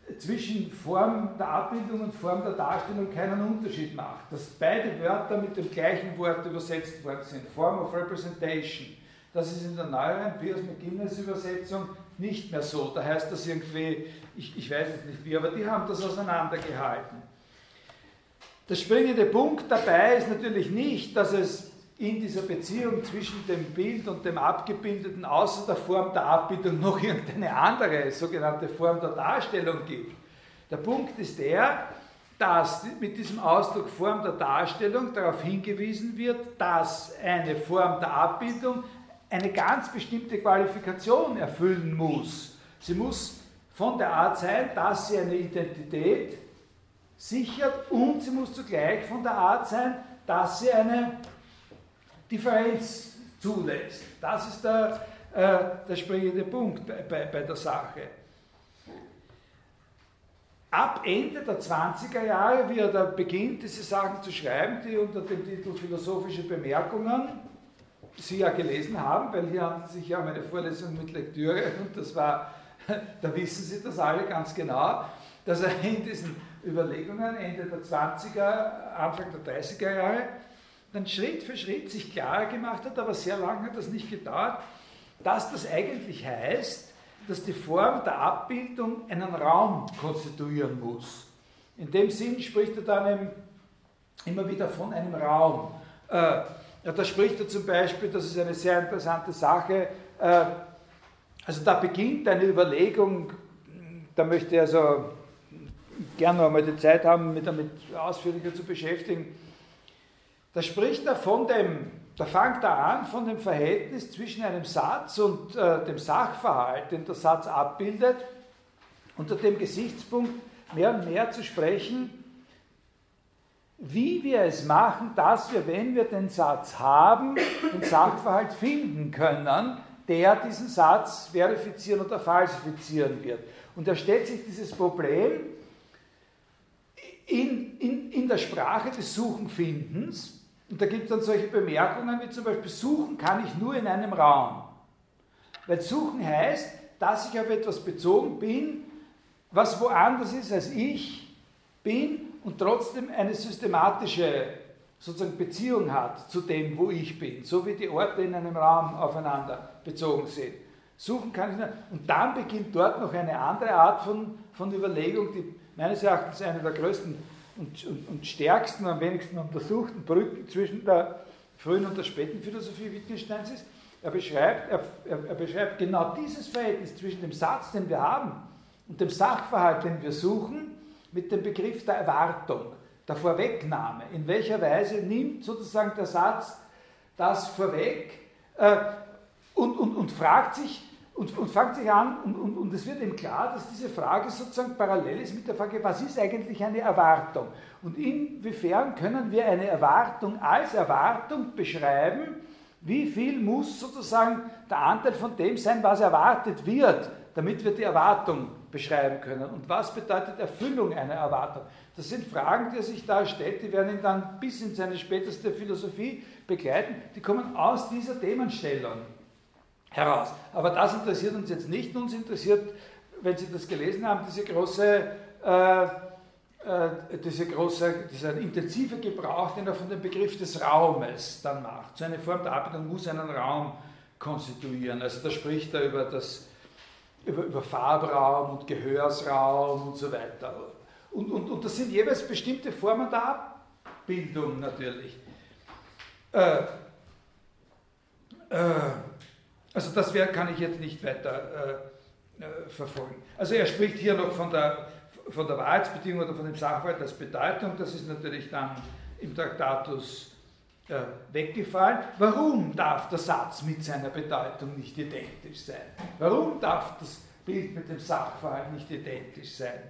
äh, zwischen Form der Abbildung und Form der Darstellung keinen Unterschied macht. Dass beide Wörter mit dem gleichen Wort übersetzt worden sind. Form of Representation. Das ist in der neueren Piers McGuinness Übersetzung nicht mehr so. Da heißt das irgendwie, ich, ich weiß jetzt nicht wie, aber die haben das auseinandergehalten. Der springende Punkt dabei ist natürlich nicht, dass es in dieser Beziehung zwischen dem Bild und dem Abgebildeten außer der Form der Abbildung noch irgendeine andere sogenannte Form der Darstellung gibt. Der Punkt ist der, dass mit diesem Ausdruck Form der Darstellung darauf hingewiesen wird, dass eine Form der Abbildung eine ganz bestimmte Qualifikation erfüllen muss. Sie muss von der Art sein, dass sie eine Identität sichert und sie muss zugleich von der Art sein, dass sie eine Differenz zulässt. Das ist der, äh, der springende Punkt bei, bei, bei der Sache. Ab Ende der 20er Jahre, wie er da beginnt, diese Sachen zu schreiben, die unter dem Titel Philosophische Bemerkungen Sie ja gelesen haben, weil hier handelt es sich ja um eine Vorlesung mit Lektüre und das war, da wissen Sie das alle ganz genau, dass er in diesen Überlegungen Ende der 20er, Anfang der 30er Jahre dann Schritt für Schritt sich klarer gemacht hat, aber sehr lange hat das nicht gedauert, dass das eigentlich heißt, dass die Form der Abbildung einen Raum konstituieren muss. In dem Sinn spricht er dann immer wieder von einem Raum. Äh, da spricht er zum Beispiel, das ist eine sehr interessante Sache, äh, also da beginnt eine Überlegung, da möchte ich also gerne noch einmal die Zeit haben, mich damit ausführlicher zu beschäftigen. Da spricht er von dem, da fängt er an von dem Verhältnis zwischen einem Satz und äh, dem Sachverhalt, den der Satz abbildet, unter dem Gesichtspunkt mehr und mehr zu sprechen, wie wir es machen, dass wir, wenn wir den Satz haben, den Sachverhalt finden können, der diesen Satz verifizieren oder falsifizieren wird. Und da stellt sich dieses Problem in, in, in der Sprache des Suchenfindens, und da gibt es dann solche Bemerkungen wie zum Beispiel, suchen kann ich nur in einem Raum. Weil suchen heißt, dass ich auf etwas bezogen bin, was woanders ist als ich bin und trotzdem eine systematische sozusagen Beziehung hat zu dem, wo ich bin, so wie die Orte in einem Raum aufeinander bezogen sind. Suchen kann ich nicht. Und dann beginnt dort noch eine andere Art von, von Überlegung, die meines Erachtens eine der größten und, und, und stärksten, am wenigsten untersuchten Brücken zwischen der frühen und der späten Philosophie Wittgensteins ist. Er beschreibt, er, er, beschreibt genau dieses Verhältnis zwischen dem Satz, den wir haben, und dem Sachverhalt, den wir suchen, mit dem Begriff der Erwartung, der Vorwegnahme. In welcher Weise nimmt sozusagen der Satz das vorweg äh, und, und, und fragt sich, und, und fängt sich an, und, und, und es wird ihm klar, dass diese Frage sozusagen parallel ist mit der Frage, was ist eigentlich eine Erwartung? Und inwiefern können wir eine Erwartung als Erwartung beschreiben? Wie viel muss sozusagen der Anteil von dem sein, was erwartet wird, damit wir die Erwartung beschreiben können. Und was bedeutet Erfüllung einer Erwartung? Das sind Fragen, die er sich da stellt, die werden ihn dann bis in seine späteste Philosophie begleiten. Die kommen aus dieser Themenstellung heraus. Aber das interessiert uns jetzt nicht. Uns interessiert, wenn Sie das gelesen haben, diese große, äh, äh, diese große, dieser intensive Gebrauch, den er von dem Begriff des Raumes dann macht. So eine Form der Arbeitung muss einen Raum konstituieren. Also da spricht er über, das, über, über Farbraum und Gehörsraum und so weiter. Und, und, und das sind jeweils bestimmte Formen der Abbildung natürlich. Äh, äh, also das wär, kann ich jetzt nicht weiter äh, äh, verfolgen. Also er spricht hier noch von der, von der Wahrheitsbedingung oder von dem Sachverhalt als Bedeutung. Das ist natürlich dann im Traktatus äh, weggefallen. Warum darf der Satz mit seiner Bedeutung nicht identisch sein? Warum darf das Bild mit dem Sachverhalt nicht identisch sein?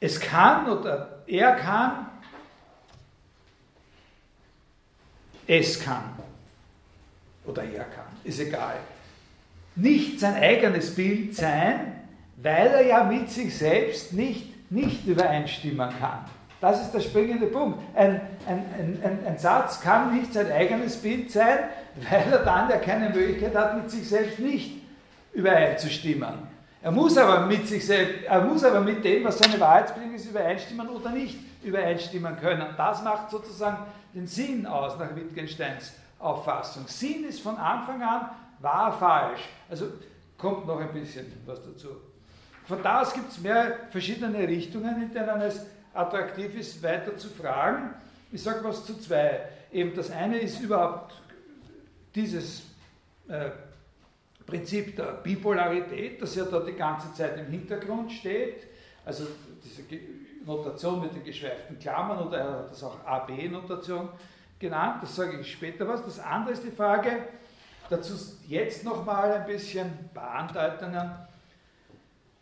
Es kann oder er kann, es kann oder er kann, ist egal, nicht sein eigenes Bild sein, weil er ja mit sich selbst nicht, nicht übereinstimmen kann. Das ist der springende Punkt. Ein, ein, ein, ein, Satz kann nicht sein eigenes Bild sein, weil er dann ja keine Möglichkeit hat, mit sich selbst nicht übereinzustimmen. Er muss aber mit sich selbst, er muss aber mit dem, was seine Wahrheitsbedingung ist, übereinstimmen oder nicht übereinstimmen können. Das macht sozusagen den Sinn aus nach Wittgensteins Auffassung. Sinn ist von Anfang an wahr falsch. Also kommt noch ein bisschen was dazu. Von da aus gibt es mehr verschiedene Richtungen, in denen es attraktiv ist, weiter zu fragen. Ich sage was zu zwei. Eben das eine ist überhaupt dieses äh, Prinzip der Bipolarität, das ja da die ganze Zeit im Hintergrund steht. Also diese Notation mit den geschweiften Klammern oder er hat das auch AB-Notation genannt, das sage ich später was. Das andere ist die Frage, dazu jetzt nochmal ein bisschen Bahndeutungen.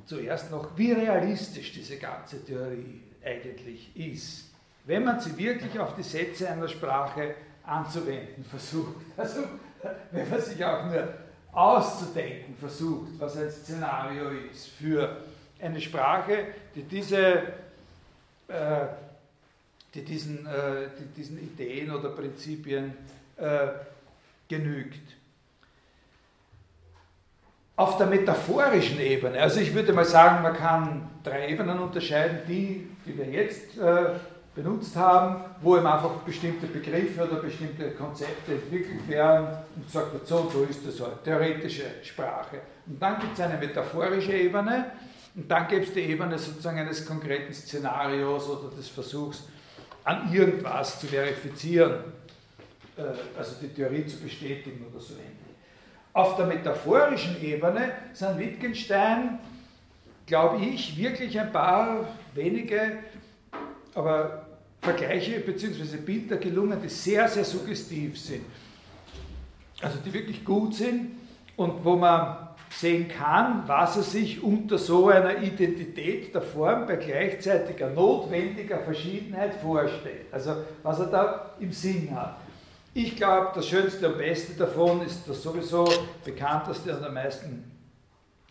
Zuerst noch, wie realistisch diese ganze Theorie eigentlich ist, wenn man sie wirklich auf die Sätze einer Sprache anzuwenden versucht. Also, wenn man sich auch nur auszudenken versucht, was ein Szenario ist für eine Sprache, die diese äh, die diesen, äh, die diesen Ideen oder Prinzipien äh, genügt. Auf der metaphorischen Ebene, also ich würde mal sagen, man kann drei Ebenen unterscheiden, die, die wir jetzt äh, benutzt haben, wo eben einfach bestimmte Begriffe oder bestimmte Konzepte entwickelt werden und gesagt wird, so so ist das halt, theoretische Sprache. Und dann gibt es eine metaphorische Ebene und dann gibt es die Ebene sozusagen eines konkreten Szenarios oder des Versuchs, an irgendwas zu verifizieren, äh, also die Theorie zu bestätigen oder so ähnlich. Auf der metaphorischen Ebene sind Wittgenstein, glaube ich, wirklich ein paar wenige, aber Vergleiche bzw. Bilder gelungen, die sehr, sehr suggestiv sind. Also die wirklich gut sind und wo man sehen kann, was er sich unter so einer Identität der Form bei gleichzeitiger notwendiger Verschiedenheit vorstellt. Also was er da im Sinn hat. Ich glaube, das Schönste und Beste davon ist das sowieso bekannteste und am meisten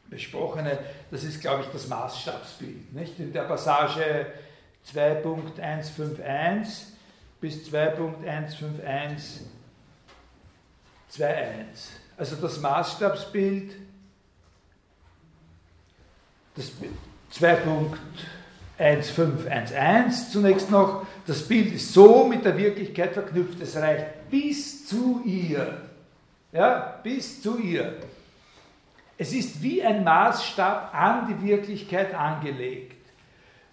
besprochene, das ist, glaube ich, das Maßstabsbild. Nicht? In der Passage 2.151 bis 2.151 2.1. Also das Maßstabsbild das 2.1511 zunächst noch, das Bild ist so mit der Wirklichkeit verknüpft, es reicht bis zu ihr. Ja, bis zu ihr. Es ist wie ein Maßstab an die Wirklichkeit angelegt.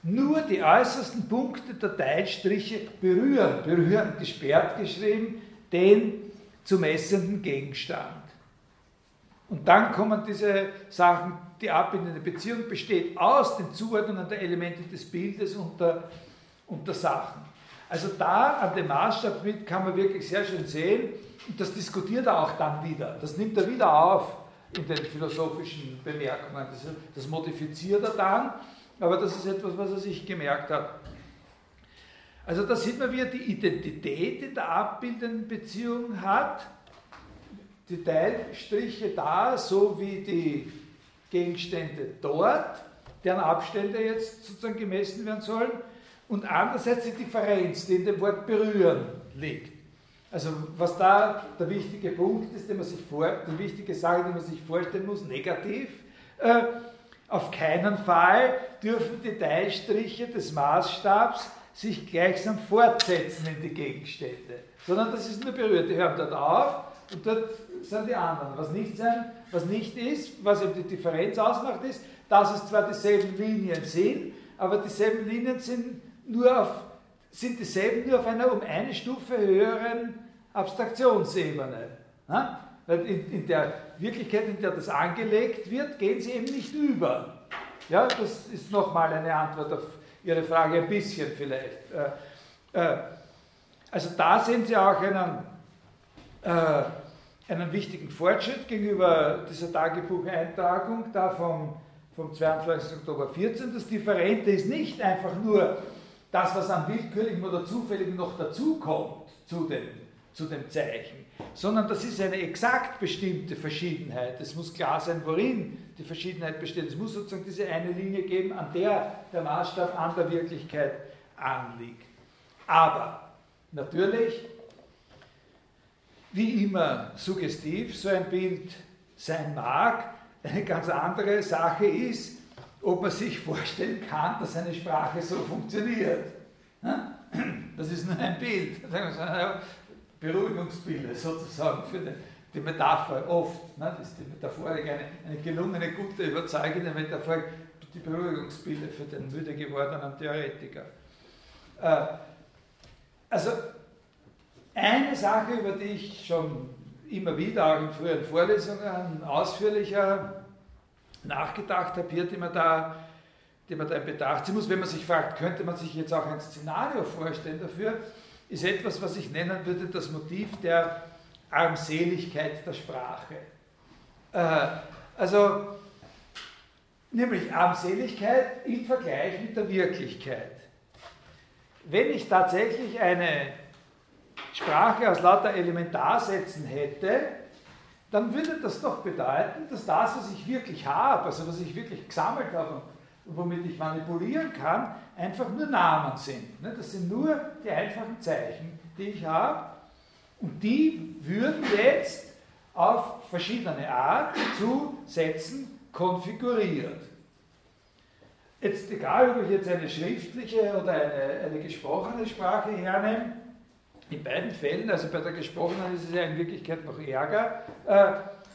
Nur die äußersten Punkte der Teilstriche berühren, berühren gesperrt geschrieben, den zu messenden Gegenstand. Und dann kommen diese Sachen die abbindende Beziehung besteht aus den Zuordnungen der Elemente des Bildes und der, und der Sachen. Also da an dem Maßstab mit kann man wirklich sehr schön sehen, und das diskutiert er auch dann wieder. Das nimmt er wieder auf in den philosophischen Bemerkungen. Das, das modifiziert er dann, aber das ist etwas, was er sich gemerkt hat. Also da sieht man, wie er die Identität in der abbildenden Beziehung hat, die Teilstriche da, so wie die Gegenstände dort, deren Abstände jetzt sozusagen gemessen werden sollen, und andererseits die Differenz, die in dem Wort berühren liegt. Also was da der wichtige Punkt ist, den man sich vor, die wichtige Sache, die man sich vorstellen muss, negativ, äh, auf keinen Fall dürfen die Teilstriche des Maßstabs sich gleichsam fortsetzen in die Gegenstände, sondern das ist nur berührt. Die hören dort auf und dort sind die anderen. Was nicht, sein, was nicht ist, was eben die Differenz ausmacht, ist, dass es zwar dieselben Linien sind, aber dieselben Linien sind nur auf, sind dieselben nur auf einer um eine Stufe höheren Abstraktionsebene. Ja? Weil in, in, der Wirklichkeit, in der das angelegt wird, gehen sie eben nicht über. Ja, das ist nochmal eine Antwort auf Ihre Frage, ein bisschen vielleicht. Äh, äh, also da sehen Sie auch einen, äh, einen wichtigen Fortschritt gegenüber dieser Tagebucheintragung da vom, vom 22. Oktober 14. Das Differente ist nicht einfach nur das, was am willkürlichen oder zufälligen noch dazukommt zu dem, zu dem Zeichen, sondern das ist eine exakt bestimmte Verschiedenheit. Es muss klar sein, worin die Verschiedenheit besteht. Es muss sozusagen diese eine Linie geben, an der der Maßstab an der Wirklichkeit anliegt. Aber natürlich, wie immer suggestiv so ein Bild sein mag, eine ganz andere Sache ist, ob man sich vorstellen kann, dass eine Sprache so funktioniert. Das ist nur ein Bild, Beruhigungsbilder sozusagen für den, die Metapher oft. Das ist die Metaphorik, eine, eine gelungene, gute, überzeugende Metaphorik, die Beruhigungsbilder für den müde gewordenen Theoretiker. Äh, also eine Sache, über die ich schon immer wieder auch in früheren Vorlesungen ausführlicher nachgedacht habe, hier, die man da, die man da in Betracht ziehen muss, wenn man sich fragt, könnte man sich jetzt auch ein Szenario vorstellen dafür, ist etwas, was ich nennen würde, das Motiv der Armseligkeit der Sprache. Äh, also, nämlich Armseligkeit im Vergleich mit der Wirklichkeit. Wenn ich tatsächlich eine Sprache aus lauter Elementarsätzen hätte, dann würde das doch bedeuten, dass das, was ich wirklich habe, also was ich wirklich gesammelt habe und womit ich manipulieren kann, einfach nur Namen sind. Ne? Das sind nur die einfachen Zeichen, die ich habe. Und die würden jetzt auf verschiedene Art zu Sätzen konfiguriert. Jetzt egal, ob ich jetzt eine schriftliche oder eine, eine gesprochene Sprache hernehme, in beiden Fällen, also bei der gesprochenen ist es ja in Wirklichkeit noch ärger, äh,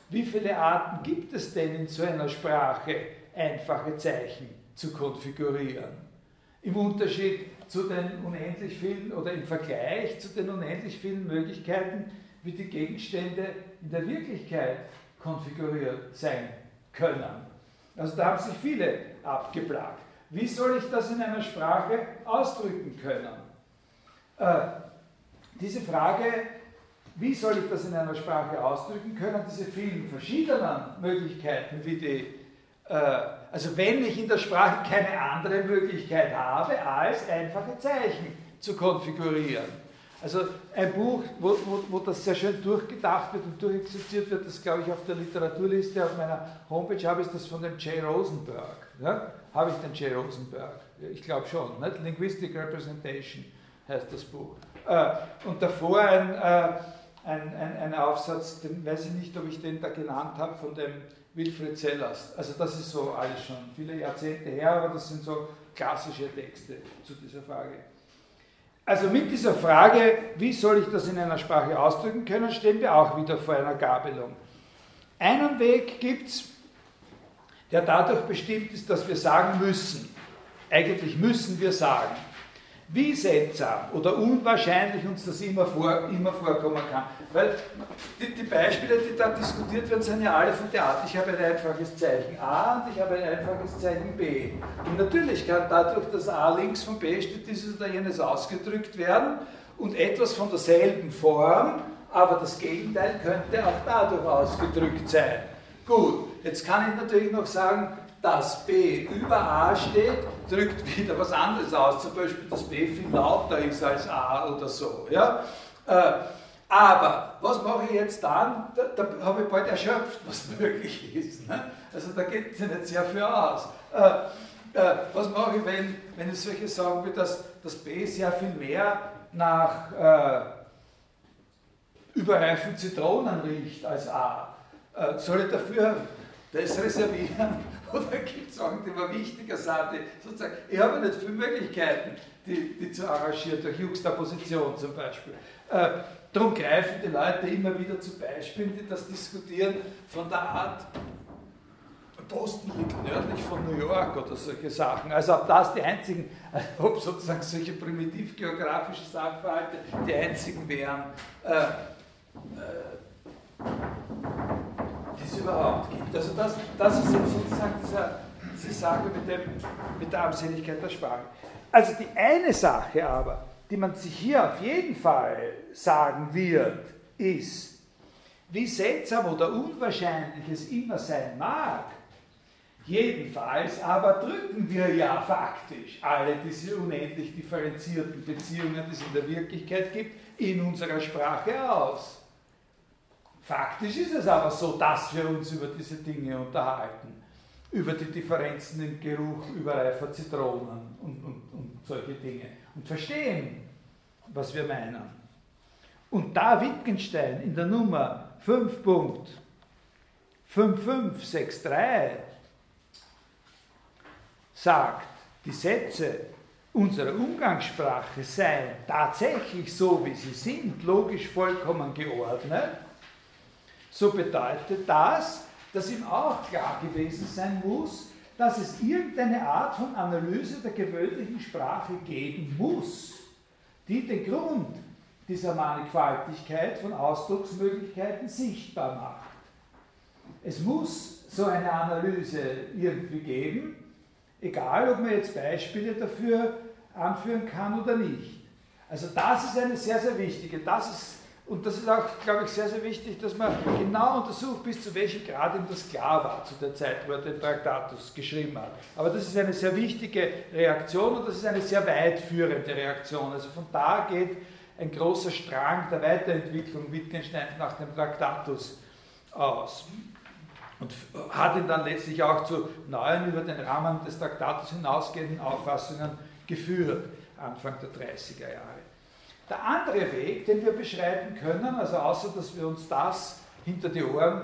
wie viele Arten gibt es denn in so einer Sprache, einfache Zeichen zu konfigurieren? Im Unterschied zu den unendlich vielen oder im Vergleich zu den unendlich vielen Möglichkeiten, wie die Gegenstände in der Wirklichkeit konfiguriert sein können. Also da haben sich viele abgeplagt. Wie soll ich das in einer Sprache ausdrücken können? Äh, diese Frage, wie soll ich das in einer Sprache ausdrücken können, diese vielen verschiedenen Möglichkeiten, wie die, äh, also wenn ich in der Sprache keine andere Möglichkeit habe, als einfache Zeichen zu konfigurieren. Also ein Buch, wo, wo, wo, das sehr schön durchgedacht wird und durchexerziert wird, das glaube ich auf der Literaturliste auf meiner Homepage habe, ist das von dem Jay Rosenberg. Ja? Habe ich den Jay Rosenberg? Ich glaube schon. Nicht? Linguistic Representation heißt das Buch. Äh, und davor ein, äh, ein, ein, ein, Aufsatz, den weiß ich nicht, ob ich den da genannt habe, von dem Wilfried Sellers. Also das ist so alles schon viele Jahrzehnte her, aber das sind so klassische Texte zu dieser Frage. Also mit dieser Frage, wie soll ich das in einer Sprache ausdrücken können, stehen wir auch wieder vor einer Gabelung. Einen Weg gibt es, der dadurch bestimmt ist, dass wir sagen müssen. Eigentlich müssen wir sagen. Wie seltsam oder unwahrscheinlich uns das immer, vor, immer vorkommen kann. Weil die, die, Beispiele, die da diskutiert werden, sind ja alle von der Art. Ich habe ein einfaches Zeichen A und ich habe ein einfaches Zeichen B. Und natürlich kann dadurch, dass A links von B steht, dieses oder jenes ausgedrückt werden und etwas von derselben Form, aber das Gegenteil könnte auch dadurch ausgedrückt sein. Gut, jetzt kann ich natürlich noch sagen, dass B über A steht, drückt wieder was anderes aus, zum Beispiel, dass B viel lauter ist als A oder so. Ja? Äh, aber was mache ich jetzt dann? Da, da habe ich bald erschöpft, was möglich ist. Ne? Also da geht es ja nicht sehr viel aus. Äh, äh, was mache ich, wenn, wenn ich solche sagen wie, dass das B sehr viel mehr nach äh, überreifen Zitronen riecht als A? Soll ich dafür das reservieren? Oder gibt es Sachen, die mir wichtiger sind? sozusagen, ich habe nicht viele Möglichkeiten, die, die zu arrangieren, durch Juxtaposition zum Beispiel. Äh, darum greifen die Leute immer wieder zu Beispielen, die das diskutieren, von der Art, Boston liegt nördlich von New York oder solche Sachen. Also ob das die einzigen, ob sozusagen solche primitiv geografischen Sachverhalte die einzigen wären, äh, äh, überhaupt gibt. Also das, das ist sozusagen dieser, diese Sache mit, dem, mit der Armseligkeit der Sprache. Also die eine Sache aber, die man sich hier auf jeden Fall sagen wird, ist, wie seltsam oder unwahrscheinlich es immer sein mag, Jedenfalls aber drücken wir ja faktisch alle diese unendlich differenzierten Beziehungen, die es in der Wirklichkeit gibt, in unserer Sprache aus. Faktisch ist es aber so, dass wir uns über diese Dinge unterhalten. Über die Differenzen im Geruch überreifer Zitronen und, und, und solche Dinge. Und verstehen, was wir meinen. Und da Wittgenstein in der Nummer 5.5563 sagt, die Sätze unserer Umgangssprache seien tatsächlich so, wie sie sind, logisch vollkommen geordnet, so bedeutet das, dass ihm auch klar gewesen sein muss, dass es irgendeine Art von Analyse der gewöhnlichen Sprache geben muss, die den Grund dieser Mannigfaltigkeit von Ausdrucksmöglichkeiten sichtbar macht. Es muss so eine Analyse irgendwie geben, Egal, ob man jetzt Beispiele dafür anführen kann oder nicht. Also das ist eine sehr, sehr wichtige. Das ist, und das ist auch, glaube ich, sehr, sehr wichtig, dass man genau untersucht, bis zu welchem Grad ihm das klar war zu der Zeit, wo er den Traktatus geschrieben hat. Aber das ist eine sehr wichtige Reaktion und das ist eine sehr weitführende Reaktion. Also von da geht ein großer Strang der Weiterentwicklung Wittgensteins nach dem Traktatus aus und hat ihn dann letztlich auch zu neuen, über den Rahmen des Traktatus hinausgehenden Auffassungen geführt, Anfang der 30er Jahre. Der andere Weg, den wir beschreiten können, also außer dass wir uns das hinter die Ohren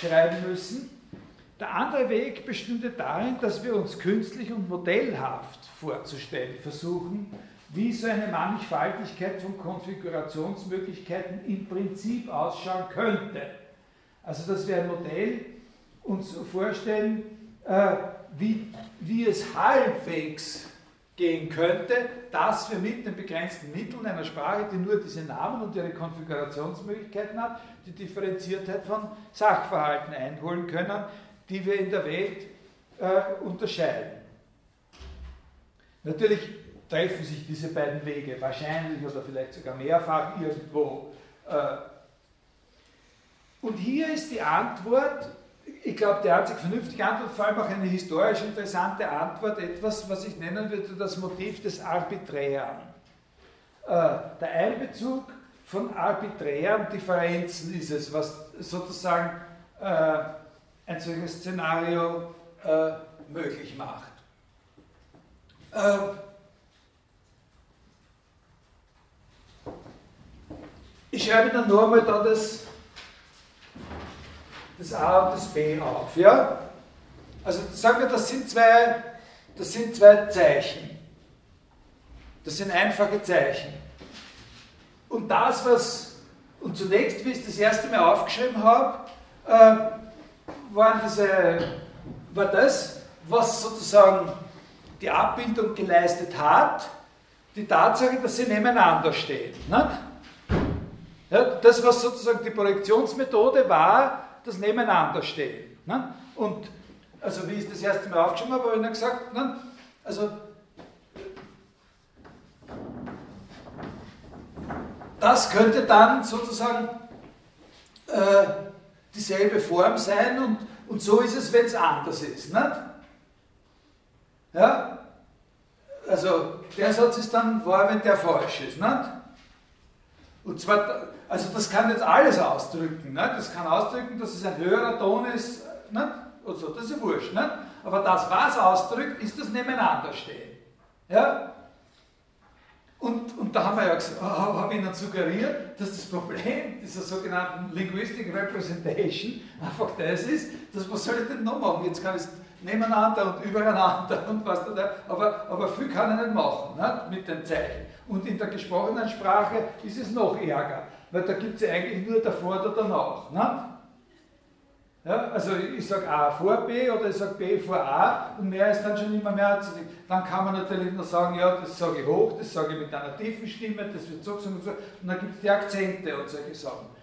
schreiben müssen, der andere Weg bestünde darin, dass wir uns künstlich und modellhaft vorzustellen versuchen, wie so eine Mannigfaltigkeit von Konfigurationsmöglichkeiten im Prinzip ausschauen könnte. Also dass wir ein Modell uns vorstellen, äh, wie, wie es halbwegs gehen könnte, dass wir mit den begrenzten Mitteln einer Sprache, die nur diese Namen und ihre Konfigurationsmöglichkeiten hat, die Differenziertheit von Sachverhalten einholen können, die wir in der Welt äh, unterscheiden. Natürlich treffen sich diese beiden Wege wahrscheinlich oder vielleicht sogar mehrfach irgendwo. Äh, und hier ist die Antwort ich glaube, die einzig vernünftige Antwort, vor allem auch eine historisch interessante Antwort, etwas, was ich nennen würde, das Motiv des Arbiträren. Äh, der Einbezug von arbiträren Differenzen ist es, was sozusagen äh, ein solches Szenario äh, möglich macht. ich schreibe dann nur einmal da das das A und das B auf. Ja? Also sagen wir, das sind zwei, das sind zwei Zeichen. Das sind einfache Zeichen. Und das, was, und zunächst, wie ich das erste Mal aufgeschrieben habe, äh, waren diese, war das, was sozusagen die Abbildung geleistet hat, die Tatsache, dass sie nebeneinander stehen. Nicht? Ja, das, was sozusagen die Projektionsmethode war, das Nebeneinanderstehen. Ne? Und also wie ich das erste Mal aufgeschrieben habe, habe ich dann gesagt, ne? also das könnte dann sozusagen äh, dieselbe Form sein und, und so ist es, wenn es anders ist. Nicht? Ja? Also der Satz ist dann wahr, wenn der falsch ist. Nicht? Und zwar also das kann jetzt alles ausdrücken. Ne? Das kann ausdrücken, dass es ein höherer Ton ist ne? und so, das ist ja wurscht. Ne? Aber das, was ausdrückt, ist das Nebeneinanderstehen. Ja? Und, und da haben wir ja gesagt, oh, habe ich Ihnen suggeriert, dass das Problem dieser sogenannten Linguistic Representation einfach das ist, dass was soll ich denn noch machen? Jetzt kann ich nebeneinander und übereinander und was da, aber, aber viel kann ich nicht machen ne, mit den Zeichen. Und in der gesprochenen Sprache ist es noch ärger, weil da gibt es ja eigentlich nur davor oder danach. Ne? Ja, also ich sage A vor B oder ich sage B vor A und mehr ist dann schon immer mehr. Dann kann man natürlich nur sagen, ja, das sage ich hoch, das sage ich mit einer tiefen Stimme, das wird so gesagt und so. Und dann gibt es die Akzente und solche Sachen.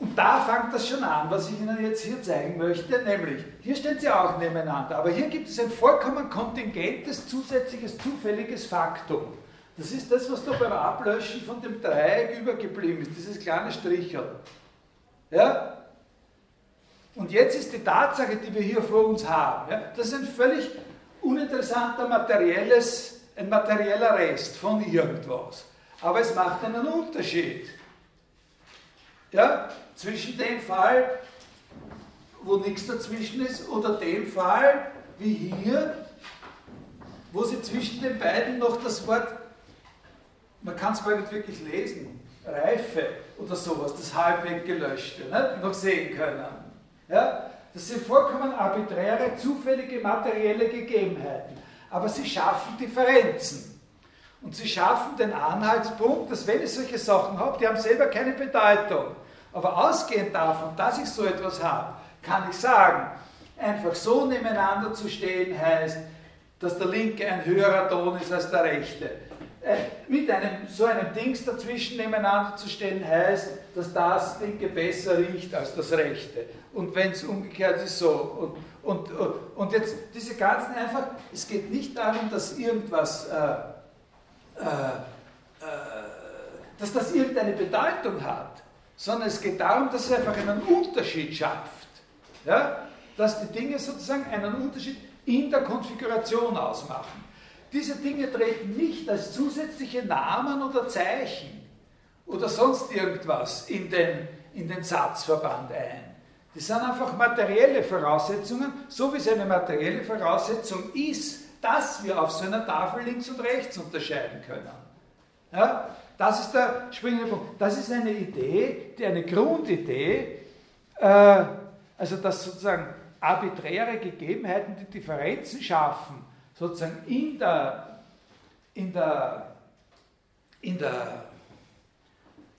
Und da fängt das schon an, was ich Ihnen jetzt hier zeigen möchte, nämlich, hier stehen sie auch nebeneinander, aber hier gibt es ein vollkommen kontingentes, zusätzliches, zufälliges Faktum. Das ist das, was da beim Ablöschen von dem Dreieck übergeblieben ist, dieses kleine Strichel. Ja? Und jetzt ist die Tatsache, die wir hier vor uns haben, ja, das ist ein völlig uninteressanter materielles, ein materieller Rest von irgendwas. Aber es macht einen Unterschied. Ja, zwischen dem Fall, wo nichts dazwischen ist, oder dem Fall, wie hier, wo sie zwischen den beiden noch das Wort, man kann es gar nicht wirklich lesen, Reife oder sowas, das halbweg gelöschte, ne, noch sehen können. Ja? Das sind vollkommen arbiträre, zufällige materielle Gegebenheiten. Aber sie schaffen Differenzen. Und sie schaffen den Anhaltspunkt, dass wenn ich solche Sachen habe, die haben selber keine Bedeutung. Aber ausgehend davon, dass ich so etwas habe, kann ich sagen, einfach so nebeneinander zu stehen heißt, dass der linke ein höherer Ton ist als der rechte. Äh, mit einem, so einem Dings dazwischen nebeneinander zu stehen heißt, dass das linke besser riecht als das rechte. Und wenn es umgekehrt ist, so. Und, und, und jetzt diese ganzen einfach, es geht nicht darum, dass irgendwas, äh, äh, äh, dass das irgendeine Bedeutung hat, sondern es geht darum, dass es einfach einen Unterschied schafft. Ja? Dass die Dinge sozusagen einen Unterschied in der Konfiguration ausmachen. Diese Dinge treten nicht als zusätzliche Namen oder Zeichen oder sonst irgendwas in den, in den Satzverband ein. Das sind einfach materielle Voraussetzungen, so wie es eine materielle Voraussetzung ist, dass wir auf so einer Tafel links und rechts unterscheiden können. Ja, das ist der springende Punkt. Das ist eine Idee, die eine Grundidee, äh, also dass sozusagen arbiträre Gegebenheiten die Differenzen schaffen, sozusagen in der, in der, in der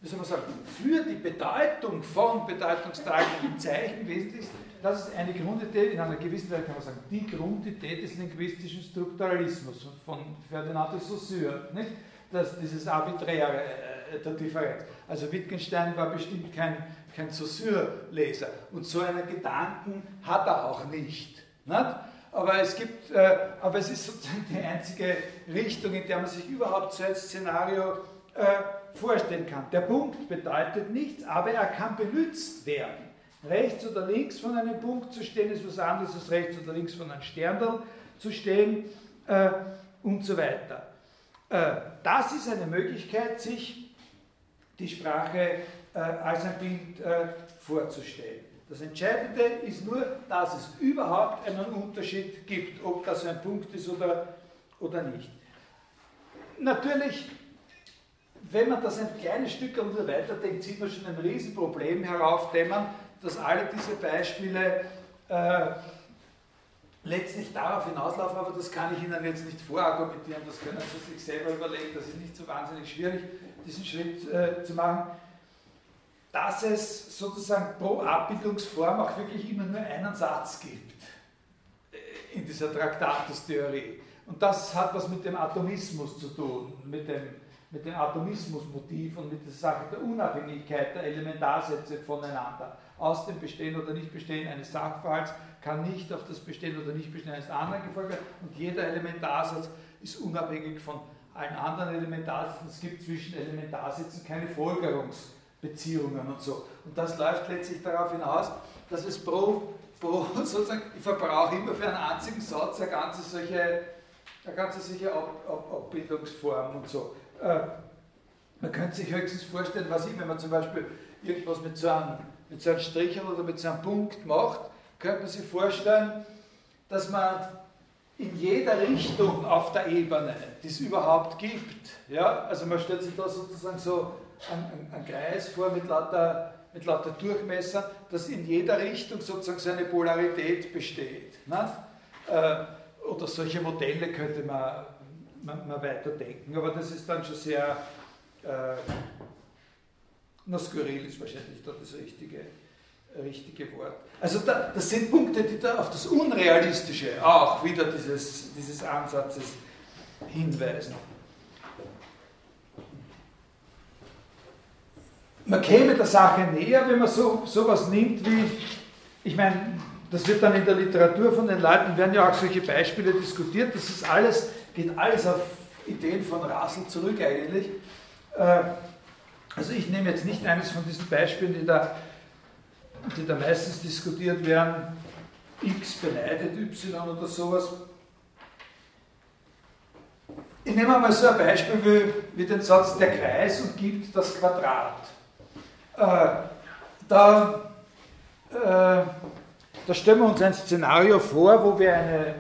wie soll man sagen, für die Bedeutung von bedeutungstragenden Zeichen wesentlich ist, das ist eine Grundidee, in einer gewissen Weise kann man sagen, die Grundidee des linguistischen Strukturalismus von Ferdinand de Saussure, nicht? Das, dieses Arbiträre äh, der Differenz. Also Wittgenstein war bestimmt kein, kein Saussure-Leser und so einen Gedanken hat er auch nicht. nicht? Aber es gibt, äh, aber es ist sozusagen die einzige Richtung, in der man sich überhaupt so ein Szenario äh, vorstellen kann. Der Punkt bedeutet nichts, aber er kann benutzt werden. Rechts oder links von einem Punkt zu stehen ist was anderes als rechts oder links von einem Sterndal zu stehen äh, und so weiter. Äh, das ist eine Möglichkeit, sich die Sprache äh, als ein Bild äh, vorzustellen. Das Entscheidende ist nur, dass es überhaupt einen Unterschied gibt, ob das ein Punkt ist oder, oder nicht. Natürlich wenn man das ein kleines Stück weiterdenkt, sieht man schon ein Riesenproblem heraufdämmern, dass alle diese Beispiele äh, letztlich darauf hinauslaufen, aber das kann ich Ihnen jetzt nicht vorargumentieren, das können Sie sich selber überlegen, das ist nicht so wahnsinnig schwierig, diesen Schritt äh, zu machen, dass es sozusagen pro Abbildungsform auch wirklich immer nur einen Satz gibt äh, in dieser Traktatustheorie. Und das hat was mit dem Atomismus zu tun, mit dem mit dem Atomismusmotiv und mit der Sache der Unabhängigkeit der Elementarsätze voneinander. Aus dem Bestehen oder Nichtbestehen eines Sachverhalts kann nicht auf das Bestehen oder Nichtbestehen eines anderen gefolgt werden und jeder Elementarsatz ist unabhängig von allen anderen Elementarsätzen. Es gibt zwischen Elementarsätzen keine Folgerungsbeziehungen und so. Und das läuft letztlich darauf hinaus, dass es pro, pro sozusagen, ich verbrauche immer für einen einzigen Satz eine ganze solche, eine ganze solche Ab, Ab, Abbildungsform und so. Äh, man könnte sich höchstens vorstellen, was ich, wenn man zum Beispiel irgendwas mit so einem, mit so einem Strich oder mit so einem Punkt macht, könnte man sich vorstellen, dass man in jeder Richtung auf der Ebene, die es überhaupt gibt, ja, also man stellt sich da sozusagen so einen, einen Kreis vor mit lauter, mit lauter Durchmesser, dass in jeder Richtung sozusagen so eine Polarität besteht. Ne? Äh, oder solche Modelle könnte man, man, man weiterdenken, aber das ist dann schon sehr, äh, na, skurril ist wahrscheinlich da das richtige richtige Wort. Also da, das sind Punkte, die da auf das Unrealistische auch wieder dieses, dieses Ansatzes hinweisen. Man käme der Sache näher, wenn man so sowas nimmt wie, ich meine, das wird dann in der Literatur von den Leuten, werden ja auch solche Beispiele diskutiert, das ist alles, geht alles auf Ideen von Russell zurück eigentlich. Äh, also ich nehme jetzt nicht eines von diesen Beispielen, die da die da meistens diskutiert werden, x beneidet y oder sowas. Ich nehme mal so ein Beispiel wie, wie den Satz, der Kreis umgibt das Quadrat. Äh, da, äh, da stellen wir uns ein Szenario vor, wo wir, eine,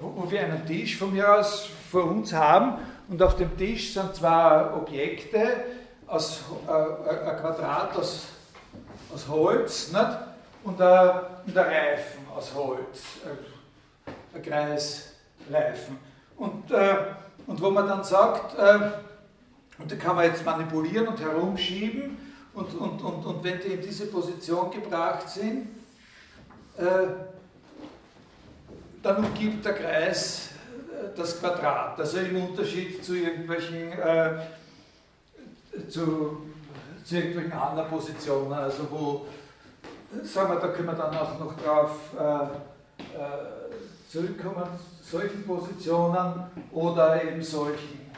wo, wo wir einen Tisch von mir aus vor uns haben und auf dem Tisch sind zwei Objekte, aus, äh, ein Quadrat aus aus Holz nicht? Und, ein, und ein Reifen aus Holz, ein Kreisreifen. Und, äh, und wo man dann sagt, äh, und da kann man jetzt manipulieren und herumschieben, und, und, und, und wenn die in diese Position gebracht sind, äh, dann umgibt der Kreis äh, das Quadrat. Also im Unterschied zu irgendwelchen, äh, zu zu irgendwelchen anderen Positionen, also wo, sagen wir, da können wir dann auch noch drauf äh, äh, zurückkommen, solchen Positionen oder eben solchen,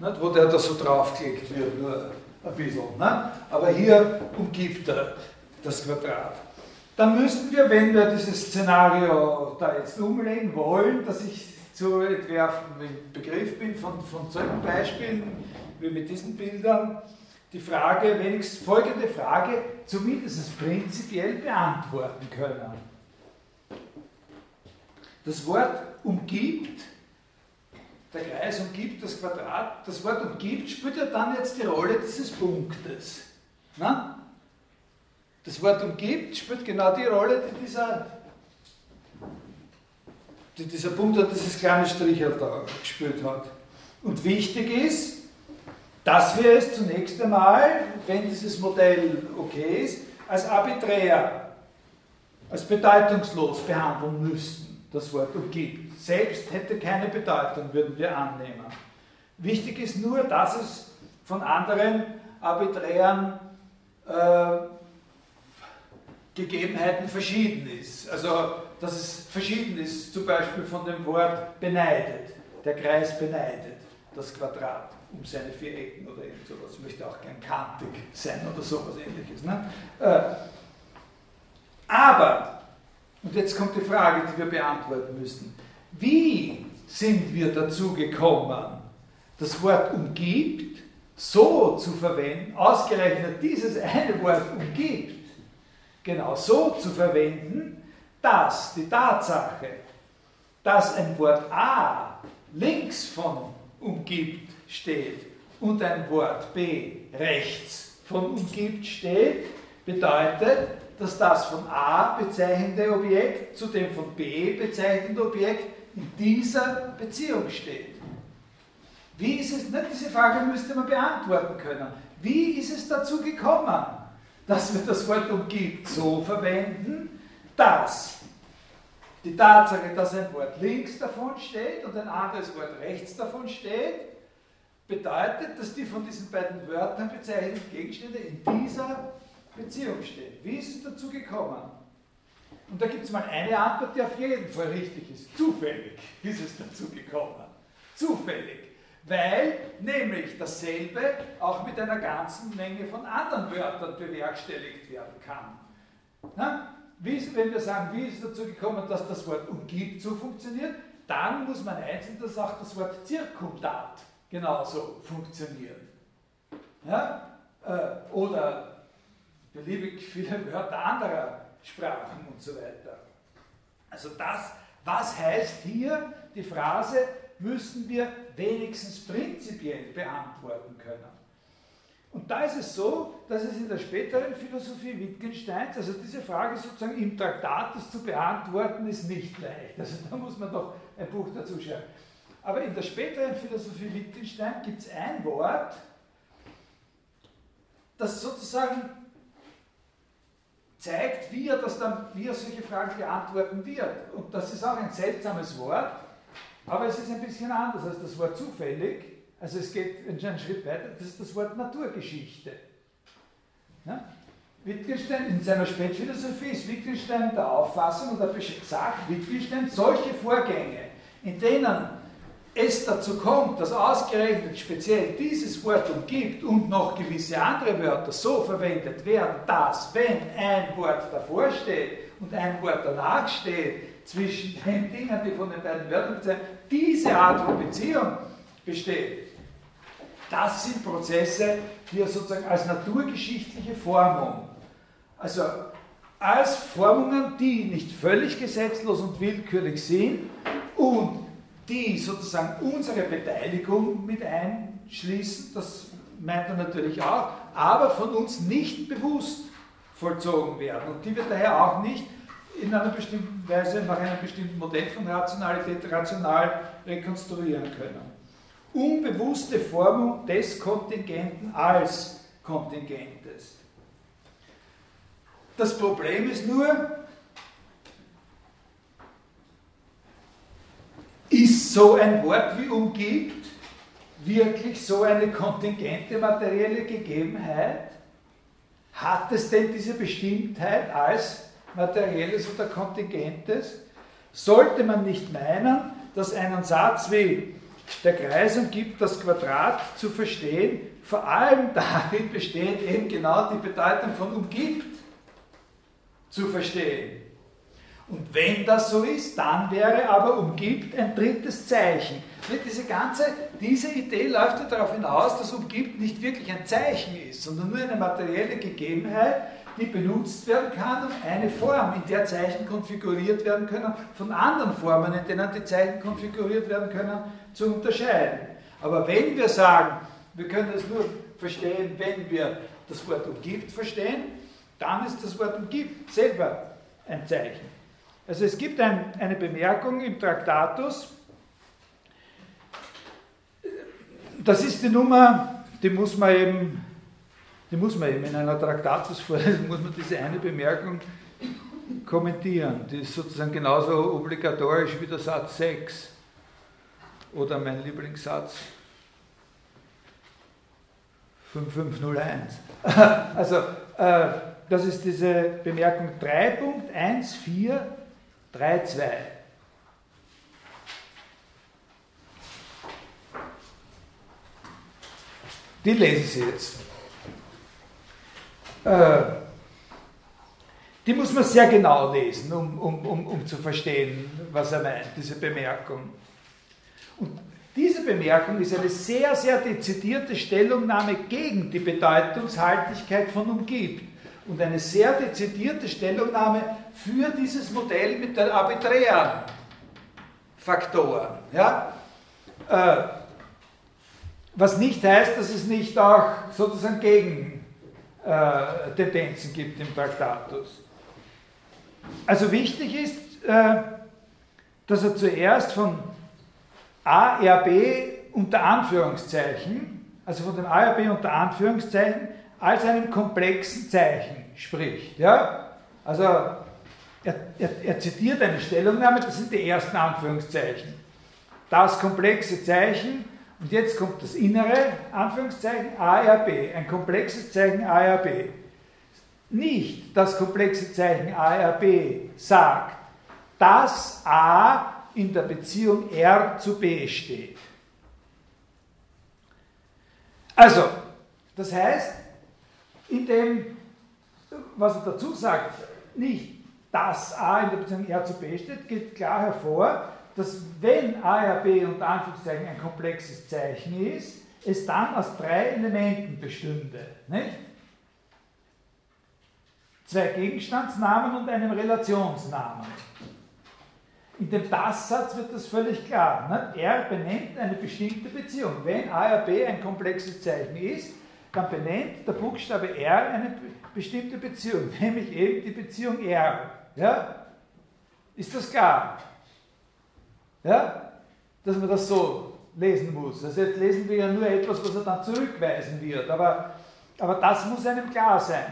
nicht, wo der da so draufgelegt wird, nur ein bisschen. Nicht? Aber hier umgibt er das Quadrat. Dann müssten wir, wenn wir dieses Szenario da jetzt umlegen wollen, dass ich zu entwerfen im Begriff bin von, von solchen Beispielen, wie mit diesen Bildern die Frage, wenigstens folgende Frage, zumindest prinzipiell beantworten können. Das Wort umgibt, der Kreis umgibt das Quadrat, das Wort umgibt spielt ja dann jetzt die Rolle dieses Punktes. Na? Das Wort umgibt spielt genau die Rolle, die dieser, die dieser Punkt hat, dieses kleine Strichel da gespielt hat. Und wichtig ist, dass wir es zunächst einmal, wenn dieses Modell okay ist, als arbiträr, als bedeutungslos behandeln müssten, das Wort umgibt. Selbst hätte keine Bedeutung, würden wir annehmen. Wichtig ist nur, dass es von anderen arbiträren äh, Gegebenheiten verschieden ist. Also, dass es verschieden ist, zum Beispiel von dem Wort beneidet. Der Kreis beneidet das Quadrat um seine vier Ecken oder irgend sowas. Möchte auch gern kantig sein oder sowas ähnliches. Ne? Äh, aber, und jetzt kommt die Frage, die wir beantworten müssen. Wie sind wir dazu gekommen, das Wort umgibt so zu verwenden, ausgerechnet dieses eine Wort umgibt, genau so zu verwenden, dass die Tatsache, dass ein Wort A links von umgibt steht und ein Wort B rechts von umgibt steht, bedeutet, dass das von A bezeichnende Objekt zu dem von B bezeichnende Objekt in dieser Beziehung steht. Wie ist es, diese Frage müsste man beantworten können. Wie ist es dazu gekommen, dass wir das Wort umgibt so verwenden, dass die Tatsache, dass ein Wort links davon steht und ein anderes Wort rechts davon steht, bedeutet, dass die von diesen beiden Wörtern bezeichneten Gegenstände in dieser Beziehung stehen. Wie ist es dazu gekommen? Und da gibt es mal eine Antwort, die auf jeden Fall richtig ist. Zufällig ist es dazu gekommen. Zufällig. Weil nämlich dasselbe auch mit einer ganzen Menge von anderen Wörtern bewerkstelligt werden kann. Na? Wie ist, wenn wir sagen, wie ist es dazu gekommen, dass das Wort umgibt so funktioniert, dann muss man einzeln, dass auch das Wort Zirkumdat genauso funktioniert. Ja? Äh, oder beliebig viele Wörter anderer Sprachen und so weiter. Also das, was heißt hier die Phrase, müssen wir wenigstens prinzipiell beantworten können. Und da ist es so, dass es in der späteren Philosophie Wittgensteins, also diese Frage sozusagen im Traktatus zu beantworten, ist nicht leicht. Also da muss man doch ein Buch dazu schreiben. Aber in der späteren Philosophie Wittgenstein gibt es ein Wort, das sozusagen zeigt, wie er, das dann, wie er solche Fragen beantworten wird. Und das ist auch ein seltsames Wort, aber es ist ein bisschen anders als das Wort zufällig. Also es geht einen Schritt weiter, das ist das Wort Naturgeschichte. Ja? Wittgenstein in seiner Spätphilosophie ist Wittgenstein der Auffassung und hat gesagt, Wittgenstein, solche Vorgänge, in denen es dazu kommt, dass ausgerechnet speziell dieses Wort umgibt und noch gewisse andere Wörter so verwendet werden, dass, wenn ein Wort davor steht und ein Wort danach steht, zwischen den Dingen, die von den beiden Wörtern bezeichnet, diese Art von Beziehung besteht. Das sind Prozesse, die er sozusagen als naturgeschichtliche Formung, also als Formungen, die nicht völlig gesetzlos und willkürlich sind und die sozusagen unsere Beteiligung mit einschließen, das meint er natürlich auch, aber von uns nicht bewusst vollzogen werden. Und die wir daher auch nicht in einer bestimmten Weise nach einem bestimmten Modell von Rationalität rational rekonstruieren können unbewusste Formung des Kontingenten als Kontingentes. Das Problem ist nur, ist so ein Wort wie umgibt wirklich so eine kontingente materielle Gegebenheit? Hat es denn diese Bestimmtheit als materielles oder kontingentes? Sollte man nicht meinen, dass einen Satz wie der Kreis umgibt das Quadrat zu verstehen, vor allem darin besteht eben genau die Bedeutung von umgibt zu verstehen. Und wenn das so ist, dann wäre aber umgibt ein drittes Zeichen. Diese ganze, diese Idee läuft ja darauf hinaus, dass umgibt nicht wirklich ein Zeichen ist, sondern nur eine materielle Gegebenheit, die benutzt werden kann, um eine Form, in der Zeichen konfiguriert werden können, von anderen Formen, in denen die Zeichen konfiguriert werden können, zu unterscheiden. Aber wenn wir sagen, wir können es nur verstehen, wenn wir das Wort umgibt verstehen, dann ist das Wort umgibt selber ein Zeichen. Also es gibt ein, eine Bemerkung im Traktatus, das ist die Nummer, die muss man eben die muss man eben in einer Traktatusvorlesung, muss man diese eine Bemerkung kommentieren. Die ist sozusagen genauso obligatorisch wie der Satz 6 oder mein Lieblingssatz 5501. Also, äh, das ist diese Bemerkung 3.1432. Die lesen Sie jetzt. Äh, die muss man sehr genau lesen, um, um, um, um zu verstehen, was er meint, diese Bemerkung. Und diese Bemerkung ist eine sehr, sehr dezidierte Stellungnahme gegen die Bedeutungshaltigkeit von umgibt und eine sehr dezidierte Stellungnahme für dieses Modell mit den arbiträren Faktoren. Ja? Äh, was nicht heißt, dass es nicht auch sozusagen gegen äh, Tendenzen gibt im Traktatus. Also wichtig ist, äh, dass er zuerst von ARB unter Anführungszeichen, also von dem ARB unter Anführungszeichen, als einem komplexen Zeichen spricht. Ja? Also er, er, er zitiert eine Stellungnahme, das sind die ersten Anführungszeichen. Das komplexe Zeichen und jetzt kommt das innere, Anführungszeichen, ARB, ein komplexes Zeichen ARB. Nicht das komplexe Zeichen ARB sagt, dass A in der Beziehung R zu B steht. Also, das heißt, in dem, was er dazu sagt, nicht, dass A in der Beziehung R zu B steht, geht klar hervor, dass wenn ARB unter Anführungszeichen ein komplexes Zeichen ist, es dann aus drei Elementen bestünde. Nicht? zwei Gegenstandsnamen und einem Relationsnamen. In dem Das-Satz wird das völlig klar. Ne? Er benennt eine bestimmte Beziehung. Wenn A, R, B ein komplexes Zeichen ist, dann benennt der Buchstabe R eine bestimmte Beziehung, nämlich eben die Beziehung R. Ja? Ist das klar? Ja? Dass man das so lesen muss. Also jetzt lesen wir ja nur etwas, was er dann zurückweisen wird, aber, aber das muss einem klar sein.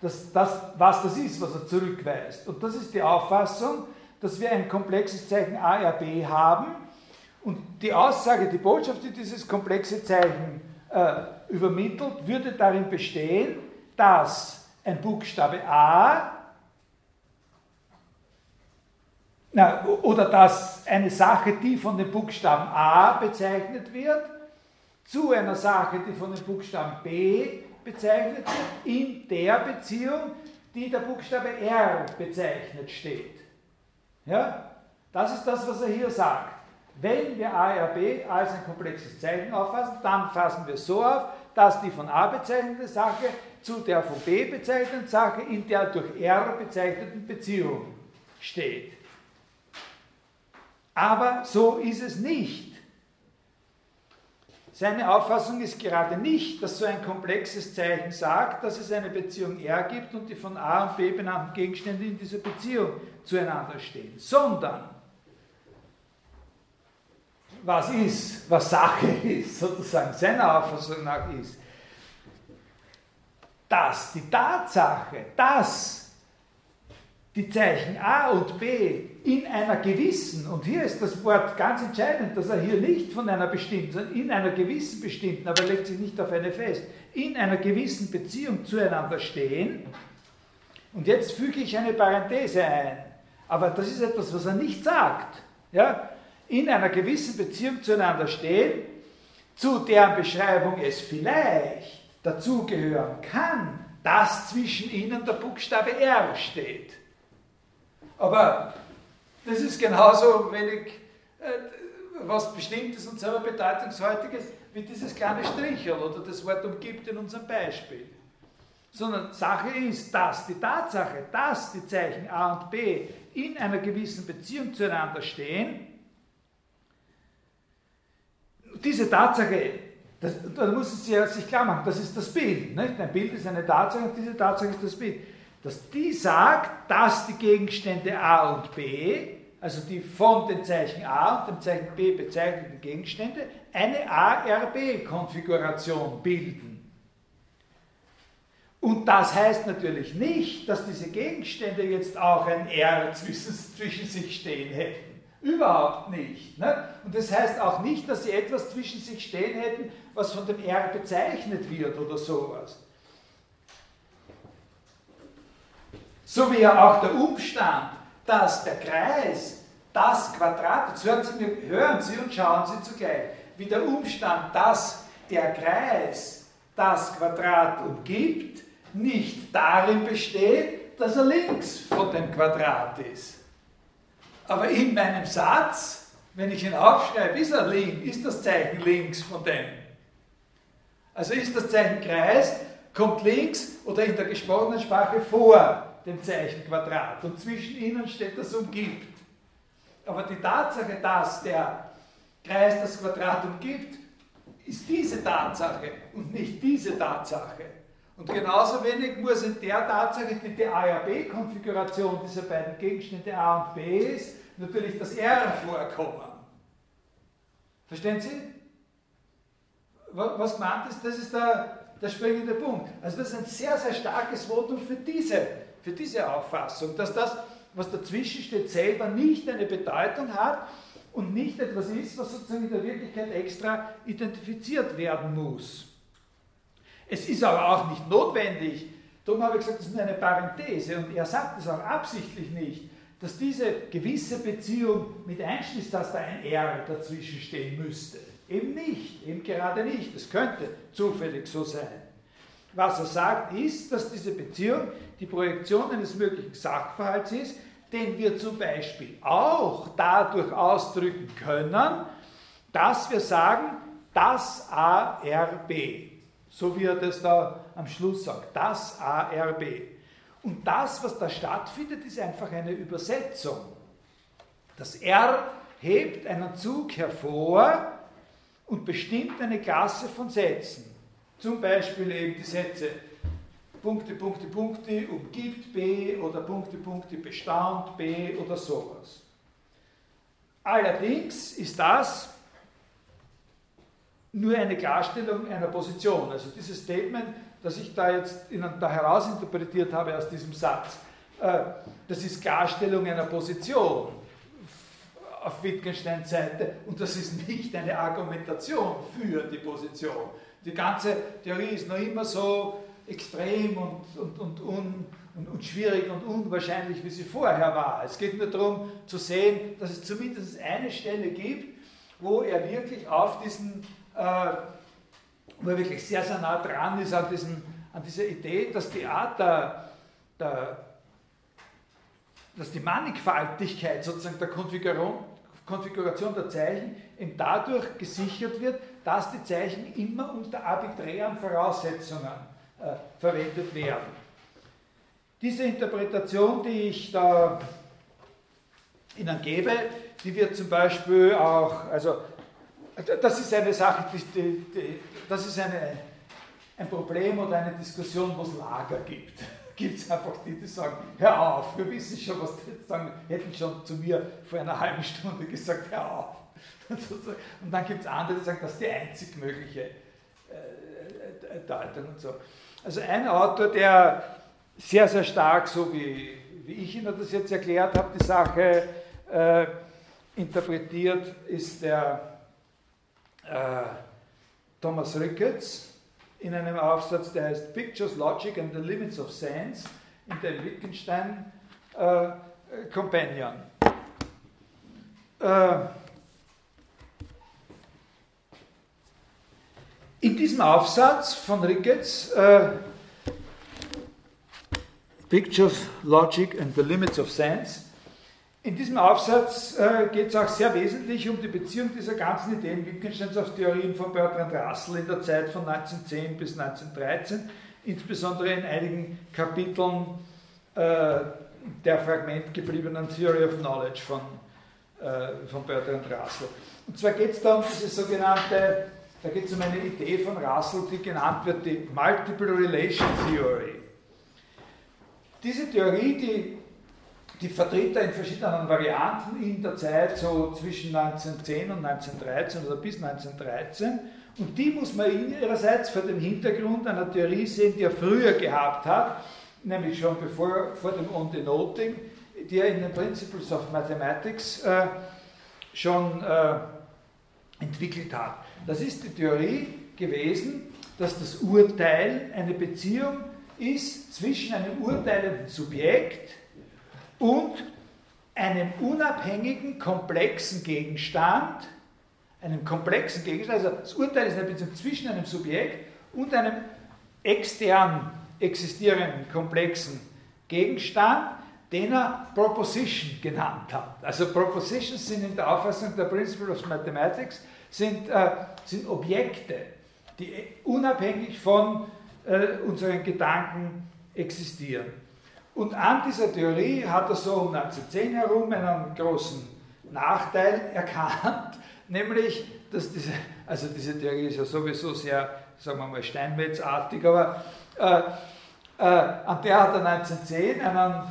Dass das, was das ist, was er zurückweist. Und das ist die Auffassung, dass wir ein komplexes Zeichen ARB haben und die Aussage, die Botschaft, die dieses komplexe Zeichen äh, übermittelt, würde darin bestehen, dass ein Buchstabe A na, oder dass eine Sache, die von dem Buchstaben A bezeichnet wird, zu einer Sache, die von dem Buchstaben B bezeichnet wird, in der Beziehung, die der Buchstabe R bezeichnet steht. Ja? Das ist das, was er hier sagt. Wenn wir ARB als ein komplexes Zeichen auffassen, dann fassen wir so auf, dass die von A bezeichnete Sache zu der von B bezeichneten Sache in der durch R bezeichneten Beziehung steht. Aber so ist es nicht. Seine Auffassung ist gerade nicht, dass so ein komplexes Zeichen sagt, dass es eine Beziehung R gibt und die von A und B benannten Gegenstände in dieser Beziehung zueinander stehen, sondern was ist, was Sache ist, sozusagen seiner Auffassung nach ist, dass die Tatsache, dass die Zeichen A und B in einer gewissen, und hier ist das Wort ganz entscheidend, dass er hier nicht von einer bestimmten, sondern in einer gewissen bestimmten, aber er legt sich nicht auf eine fest, in einer gewissen Beziehung zueinander stehen. Und jetzt füge ich eine Parenthese ein, aber das ist etwas, was er nicht sagt. Ja? In einer gewissen Beziehung zueinander stehen, zu deren Beschreibung es vielleicht dazugehören kann, dass zwischen ihnen der Buchstabe R steht. Aber das ist genauso wenig äh, was Bestimmtes und selber Bedeutungshaltiges wie dieses kleine Strichel oder das Wort umgibt in unserem Beispiel. Sondern Sache ist, dass die Tatsache, dass die Zeichen A und B in einer gewissen Beziehung zueinander stehen, diese Tatsache, das, da muss es sich klar machen, das ist das Bild. Nicht? Ein Bild ist eine Tatsache und diese Tatsache ist das Bild dass die sagt, dass die Gegenstände A und B, also die von den Zeichen A und dem Zeichen B bezeichneten Gegenstände, eine ARB-Konfiguration bilden. Und das heißt natürlich nicht, dass diese Gegenstände jetzt auch ein R zwischen, zwischen sich stehen hätten. Überhaupt nicht. Ne? Und das heißt auch nicht, dass sie etwas zwischen sich stehen hätten, was von dem R bezeichnet wird oder sowas. So wie ja auch der Umstand, dass der Kreis das Quadrat, jetzt hören Sie, hören Sie und schauen Sie zugleich, wie der Umstand, dass der Kreis das Quadrat umgibt, nicht darin besteht, dass er links von dem Quadrat ist. Aber in meinem Satz, wenn ich ihn aufschreibe, ist er links, ist das Zeichen links von dem. Also ist das Zeichen Kreis, kommt links oder in der gesprochenen Sprache vor dem Zeichen Quadrat und zwischen ihnen steht das umgibt. Aber die Tatsache, dass der Kreis das Quadrat umgibt, ist diese Tatsache und nicht diese Tatsache. Und genauso wenig muss in der Tatsache, die die A ja B-Konfiguration dieser beiden Gegenstände A und B ist, natürlich das R vorkommen. Verstehen Sie? Was gemeint ist, das ist der, der springende Punkt. Also das ist ein sehr, sehr starkes Votum für diese für diese Auffassung, dass das, was dazwischen steht, selber nicht eine Bedeutung hat und nicht etwas ist, was sozusagen in der Wirklichkeit extra identifiziert werden muss. Es ist aber auch nicht notwendig, darum habe ich gesagt, das ist eine Parenthese und er sagt es auch absichtlich nicht, dass diese gewisse Beziehung mit einschließt, dass da ein R dazwischen stehen müsste. Eben nicht, eben gerade nicht. Es könnte zufällig so sein. Was er sagt, ist, dass diese Beziehung die Projektion eines möglichen Sachverhalts ist, den wir zum Beispiel auch dadurch ausdrücken können, dass wir sagen, das ARB. So wie er das da am Schluss sagt. Das ARB. Und das, was da stattfindet, ist einfach eine Übersetzung. Das R hebt einen Zug hervor und bestimmt eine Klasse von Sätzen. Zum Beispiel eben die Sätze Punkte, Punkte, Punkte umgibt B oder Punkte, Punkte bestaunt B oder sowas. Allerdings ist das nur eine Klarstellung einer Position. Also dieses Statement, das ich da jetzt Ihnen da herausinterpretiert habe aus diesem Satz, äh, das ist Klarstellung einer Position auf Wittgensteins Seite und das ist nicht eine Argumentation für die Position. Die ganze Theorie ist noch immer so extrem und, und, und, un, und, und schwierig und unwahrscheinlich, wie sie vorher war. Es geht nur darum zu sehen, dass es zumindest eine Stelle gibt, wo er wirklich auf diesen, äh, wo er wirklich sehr, sehr nah dran ist an, diesen, an dieser Idee, dass die Art der, der dass die Mannigfaltigkeit sozusagen der Konfiguration, Konfiguration der Zeichen eben dadurch gesichert wird, dass die Zeichen immer unter arbiträren Voraussetzungen äh, verwendet werden. Diese Interpretation, die ich da Ihnen gebe, die wird zum Beispiel auch, also das ist eine Sache, die, die, die, das ist eine, ein Problem oder eine Diskussion, wo es Lager gibt. Gibt es einfach die, die sagen, hör auf, wir wissen schon, was die sagen, hätten schon zu mir vor einer halben Stunde gesagt, hör auf. Und dann gibt es andere, die sagen, das ist die einzig mögliche äh, Deutung und so. Also ein Autor, der sehr, sehr stark, so wie, wie ich Ihnen das jetzt erklärt habe, die Sache äh, interpretiert, ist der äh, Thomas Ricketts in einem Aufsatz, der heißt Pictures, Logic and the Limits of Sense in der Wittgenstein äh, Companion. Äh, In diesem Aufsatz von Ricketts, äh, Pictures, Logic and the Limits of Sense, in diesem Aufsatz äh, geht es auch sehr wesentlich um die Beziehung dieser ganzen Ideen Wittgensteins auf Theorien von Bertrand Russell in der Zeit von 1910 bis 1913, insbesondere in einigen Kapiteln äh, der fragmentgebliebenen Theory of Knowledge von, von Bertrand Russell. Und zwar geht es da um diese sogenannte da geht es um eine Idee von Russell, die genannt wird die Multiple Relation Theory. Diese Theorie, die, die vertritt er in verschiedenen Varianten in der Zeit so zwischen 1910 und 1913 oder bis 1913. Und die muss man ihrerseits vor dem Hintergrund einer Theorie sehen, die er früher gehabt hat, nämlich schon bevor, vor dem On Denoting, die er in den Principles of Mathematics äh, schon äh, entwickelt hat. Das ist die Theorie gewesen, dass das Urteil eine Beziehung ist zwischen einem urteilenden Subjekt und einem unabhängigen, komplexen Gegenstand, einem komplexen Gegenstand, also das Urteil ist eine Beziehung zwischen einem Subjekt und einem extern existierenden, komplexen Gegenstand, den er Proposition genannt hat. Also Propositions sind in der Auffassung der Principle of Mathematics sind, äh, sind Objekte, die unabhängig von äh, unseren Gedanken existieren. Und an dieser Theorie hat er so um 1910 herum einen großen Nachteil erkannt, nämlich, dass diese, also diese Theorie ist ja sowieso sehr, sagen wir mal, steinmetzartig, aber äh, äh, an der hat er 1910 einen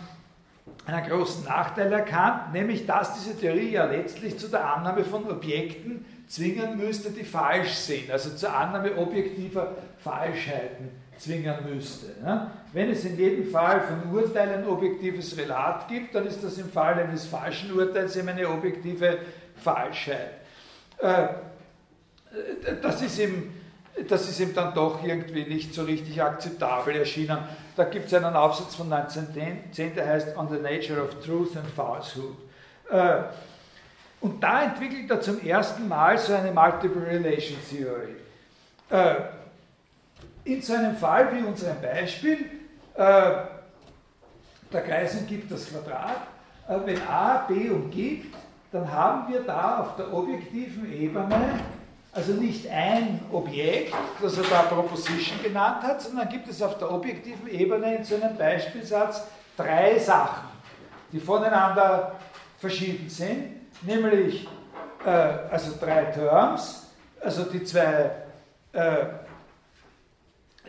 einen großen Nachteil erkannt, nämlich dass diese Theorie ja letztlich zu der Annahme von Objekten zwingen müsste, die falsch sind, also zur Annahme objektiver Falschheiten zwingen müsste. Wenn es in jedem Fall von Urteilen ein objektives Relat gibt, dann ist das im Fall eines falschen Urteils eben eine objektive Falschheit. Äh, das ist ihm, das ist ihm dann doch irgendwie nicht so richtig akzeptabel erschienen. Da gibt es einen Aufsatz von 1910, der heißt On the Nature of Truth and Falsehood. Äh, und da entwickelt er zum ersten Mal so eine Multiple Relation Theory. Äh, in so einem Fall wie unserem Beispiel, äh, der Kreis umgibt das Quadrat, wenn A B umgibt, dann haben wir da auf der objektiven Ebene also nicht ein Objekt, das er da Proposition genannt hat, sondern gibt es auf der objektiven Ebene in so einem Beispielsatz drei Sachen, die voneinander verschieden sind, nämlich äh, also drei Terms, also die zwei, äh,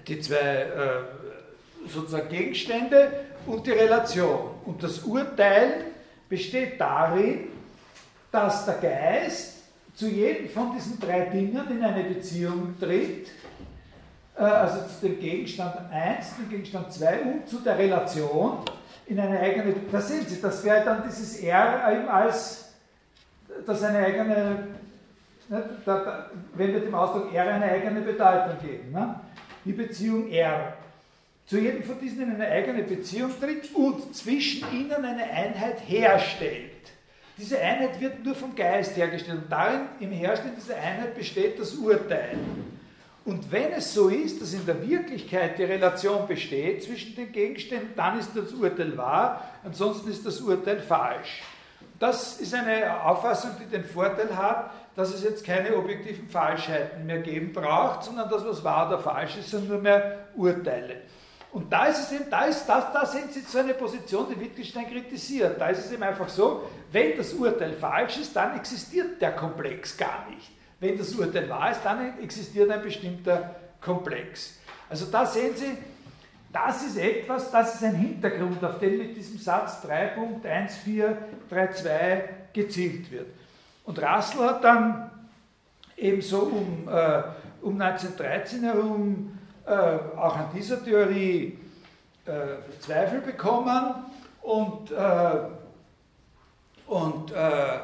die zwei äh, sozusagen Gegenstände und die Relation. Und das Urteil besteht darin, dass der Geist zu jedem von diesen drei Dingen in eine Beziehung tritt, äh, also zu dem Gegenstand 1, dem Gegenstand 2 und zu der Relation in eine eigene, da sehen Sie, das wäre dann dieses R eben als, das eine eigene, ne, da, da, wenn wir dem Ausdruck R eine eigene Bedeutung geben, ne, die Beziehung R zu jedem von diesen in eine eigene Beziehung tritt und zwischen ihnen eine Einheit herstellt. Diese Einheit wird nur vom Geist hergestellt und darin, im Herstellen dieser Einheit besteht das Urteil. Und wenn es so ist, dass in der Wirklichkeit die Relation besteht zwischen den Gegenständen, dann ist das Urteil wahr, ansonsten ist das Urteil falsch. Das ist eine Auffassung, die den Vorteil hat, dass es jetzt keine objektiven Falschheiten mehr geben braucht, sondern das, was wahr oder falsch ist, sind nur mehr Urteile. Und da ist es eben, da ist das, da sind Sie so eine Position, die Wittgenstein kritisiert. Da ist es eben einfach so, wenn das Urteil falsch ist, dann existiert der Komplex gar nicht. Wenn das Urteil wahr ist, dann existiert ein bestimmter Komplex. Also da sehen Sie, das ist etwas, das ist ein Hintergrund, auf den mit diesem Satz 3.1432 gezielt wird. Und Russell hat dann ebenso um, äh, um 1913 herum äh, auch an dieser Theorie äh, Zweifel bekommen und, äh, und, äh, äh,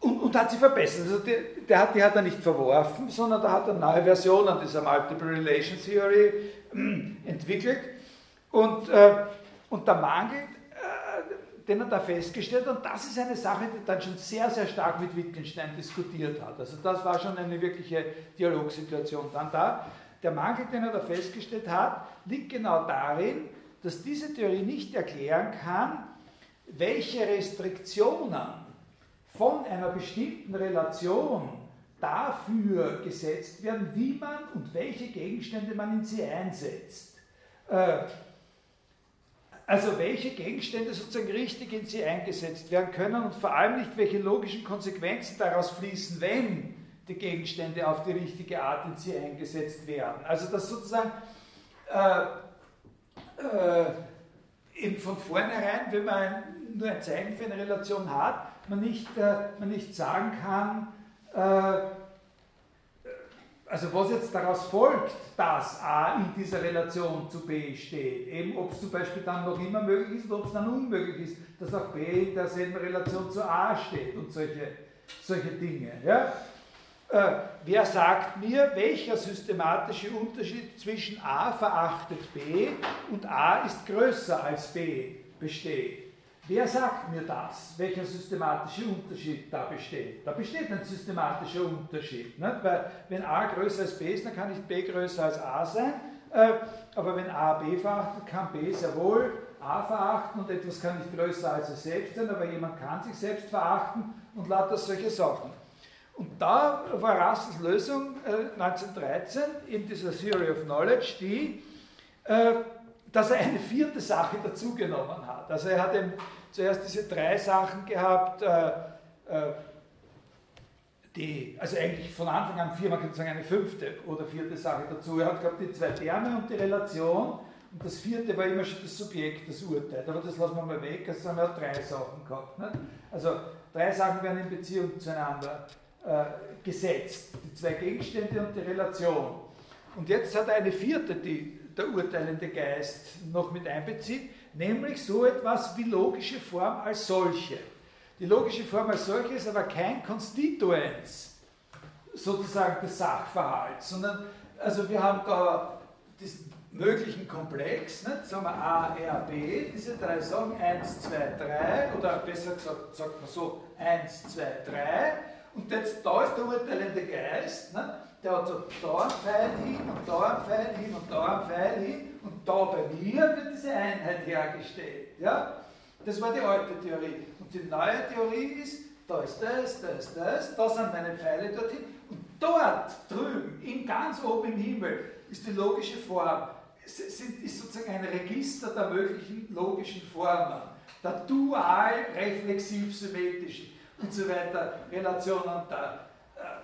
und, und, hat sie verbessert. Also die, der hat, die hat er nicht verworfen, sondern da hat er neue Versionen dieser Multiple Relation Theory entwickelt. Und, und der Mangel den er da festgestellt hat. Und das ist eine Sache, die dann schon sehr, sehr stark mit Wittgenstein diskutiert hat. Also das war schon eine wirkliche Dialogsituation dann da. Der Mangel, den er da festgestellt hat, liegt genau darin, dass diese Theorie nicht erklären kann, welche Restriktionen von einer bestimmten Relation dafür gesetzt werden, wie man und welche Gegenstände man in sie einsetzt. Äh, also welche Gegenstände sozusagen richtig in sie eingesetzt werden können und vor allem nicht, welche logischen Konsequenzen daraus fließen, wenn die Gegenstände auf die richtige Art in sie eingesetzt werden. Also dass sozusagen äh, äh, eben von vornherein, wenn man nur ein Zeichen für eine Relation hat, man nicht, äh, man nicht sagen kann, äh, also was jetzt daraus folgt, dass A in dieser Relation zu B steht, eben ob es zum Beispiel dann noch immer möglich ist oder ob es dann unmöglich ist, dass auch B in derselben Relation zu A steht und solche, solche Dinge. Ja? Äh, wer sagt mir, welcher systematische Unterschied zwischen A verachtet B und A ist größer als B besteht? Wer sagt mir das, welcher systematische Unterschied da besteht? Da besteht ein systematischer Unterschied. Nicht? Weil wenn a größer als b ist, dann kann nicht b größer als a sein. Äh, aber wenn a b verachtet, kann b sehr wohl a verachten und etwas kann nicht größer als es selbst sein, aber jemand kann sich selbst verachten und lauter solche Sachen. Und da war Russells Lösung äh, 1913 in dieser Theory of Knowledge, die äh, dass er eine vierte Sache dazugenommen hat. Also er hat eben zuerst diese drei Sachen gehabt, äh, äh, die, also eigentlich von Anfang an vier, man könnte sagen eine fünfte oder vierte Sache dazu. Er hat gehabt die zwei Terme und die Relation und das vierte war immer schon das Subjekt, das Urteil. Aber das lassen wir mal weg, also haben wir drei Sachen gehabt. Nicht? Also drei Sachen werden in Beziehung zueinander äh, gesetzt. Die zwei Gegenstände und die Relation. Und jetzt hat er eine vierte, die der urteilende Geist noch mit einbezieht, nämlich so etwas wie logische Form als solche. Die logische Form als solche ist aber kein Konstituens sozusagen des Sachverhalts, sondern also wir haben da diesen möglichen Komplex, nicht? sagen wir A, R, B, diese drei Sachen, 1, 2, 3, oder besser gesagt, sagt man so, 1, 2, 3, und jetzt da ist der urteilende Geist, nicht? Der hat so da einen Pfeil hin und da einen Pfeil hin und da einen Pfeil hin und da bei mir wird diese Einheit hergestellt. Ja? Das war die alte Theorie. Und die neue Theorie ist, da ist das, das, das, da sind meine Pfeile dorthin. Und dort drüben, in ganz oben im Himmel, ist die logische Form, ist sozusagen ein Register der möglichen logischen Formen, der dual-reflexiv-symmetrischen und so weiter Relationen äh,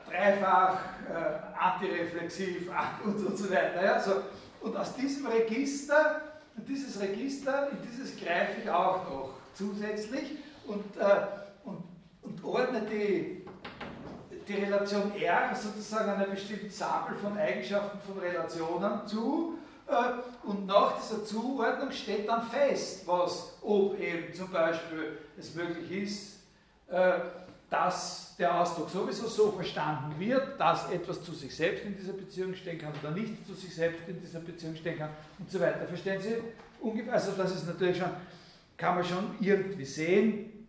dreifach äh, antireflexiv und, und so weiter. Ja, so. Und aus diesem Register, dieses Register, in dieses greife ich auch noch zusätzlich und, äh, und, und ordne die, die Relation R sozusagen einer bestimmten Sample von Eigenschaften von Relationen zu. Äh, und nach dieser Zuordnung steht dann fest, was, ob eben zum Beispiel es möglich ist, äh, dass der Ausdruck sowieso so verstanden wird, dass etwas zu sich selbst in dieser Beziehung stehen kann oder nicht zu sich selbst in dieser Beziehung stehen kann und so weiter. Verstehen Sie ungefähr? Also das ist natürlich schon, kann man schon irgendwie sehen,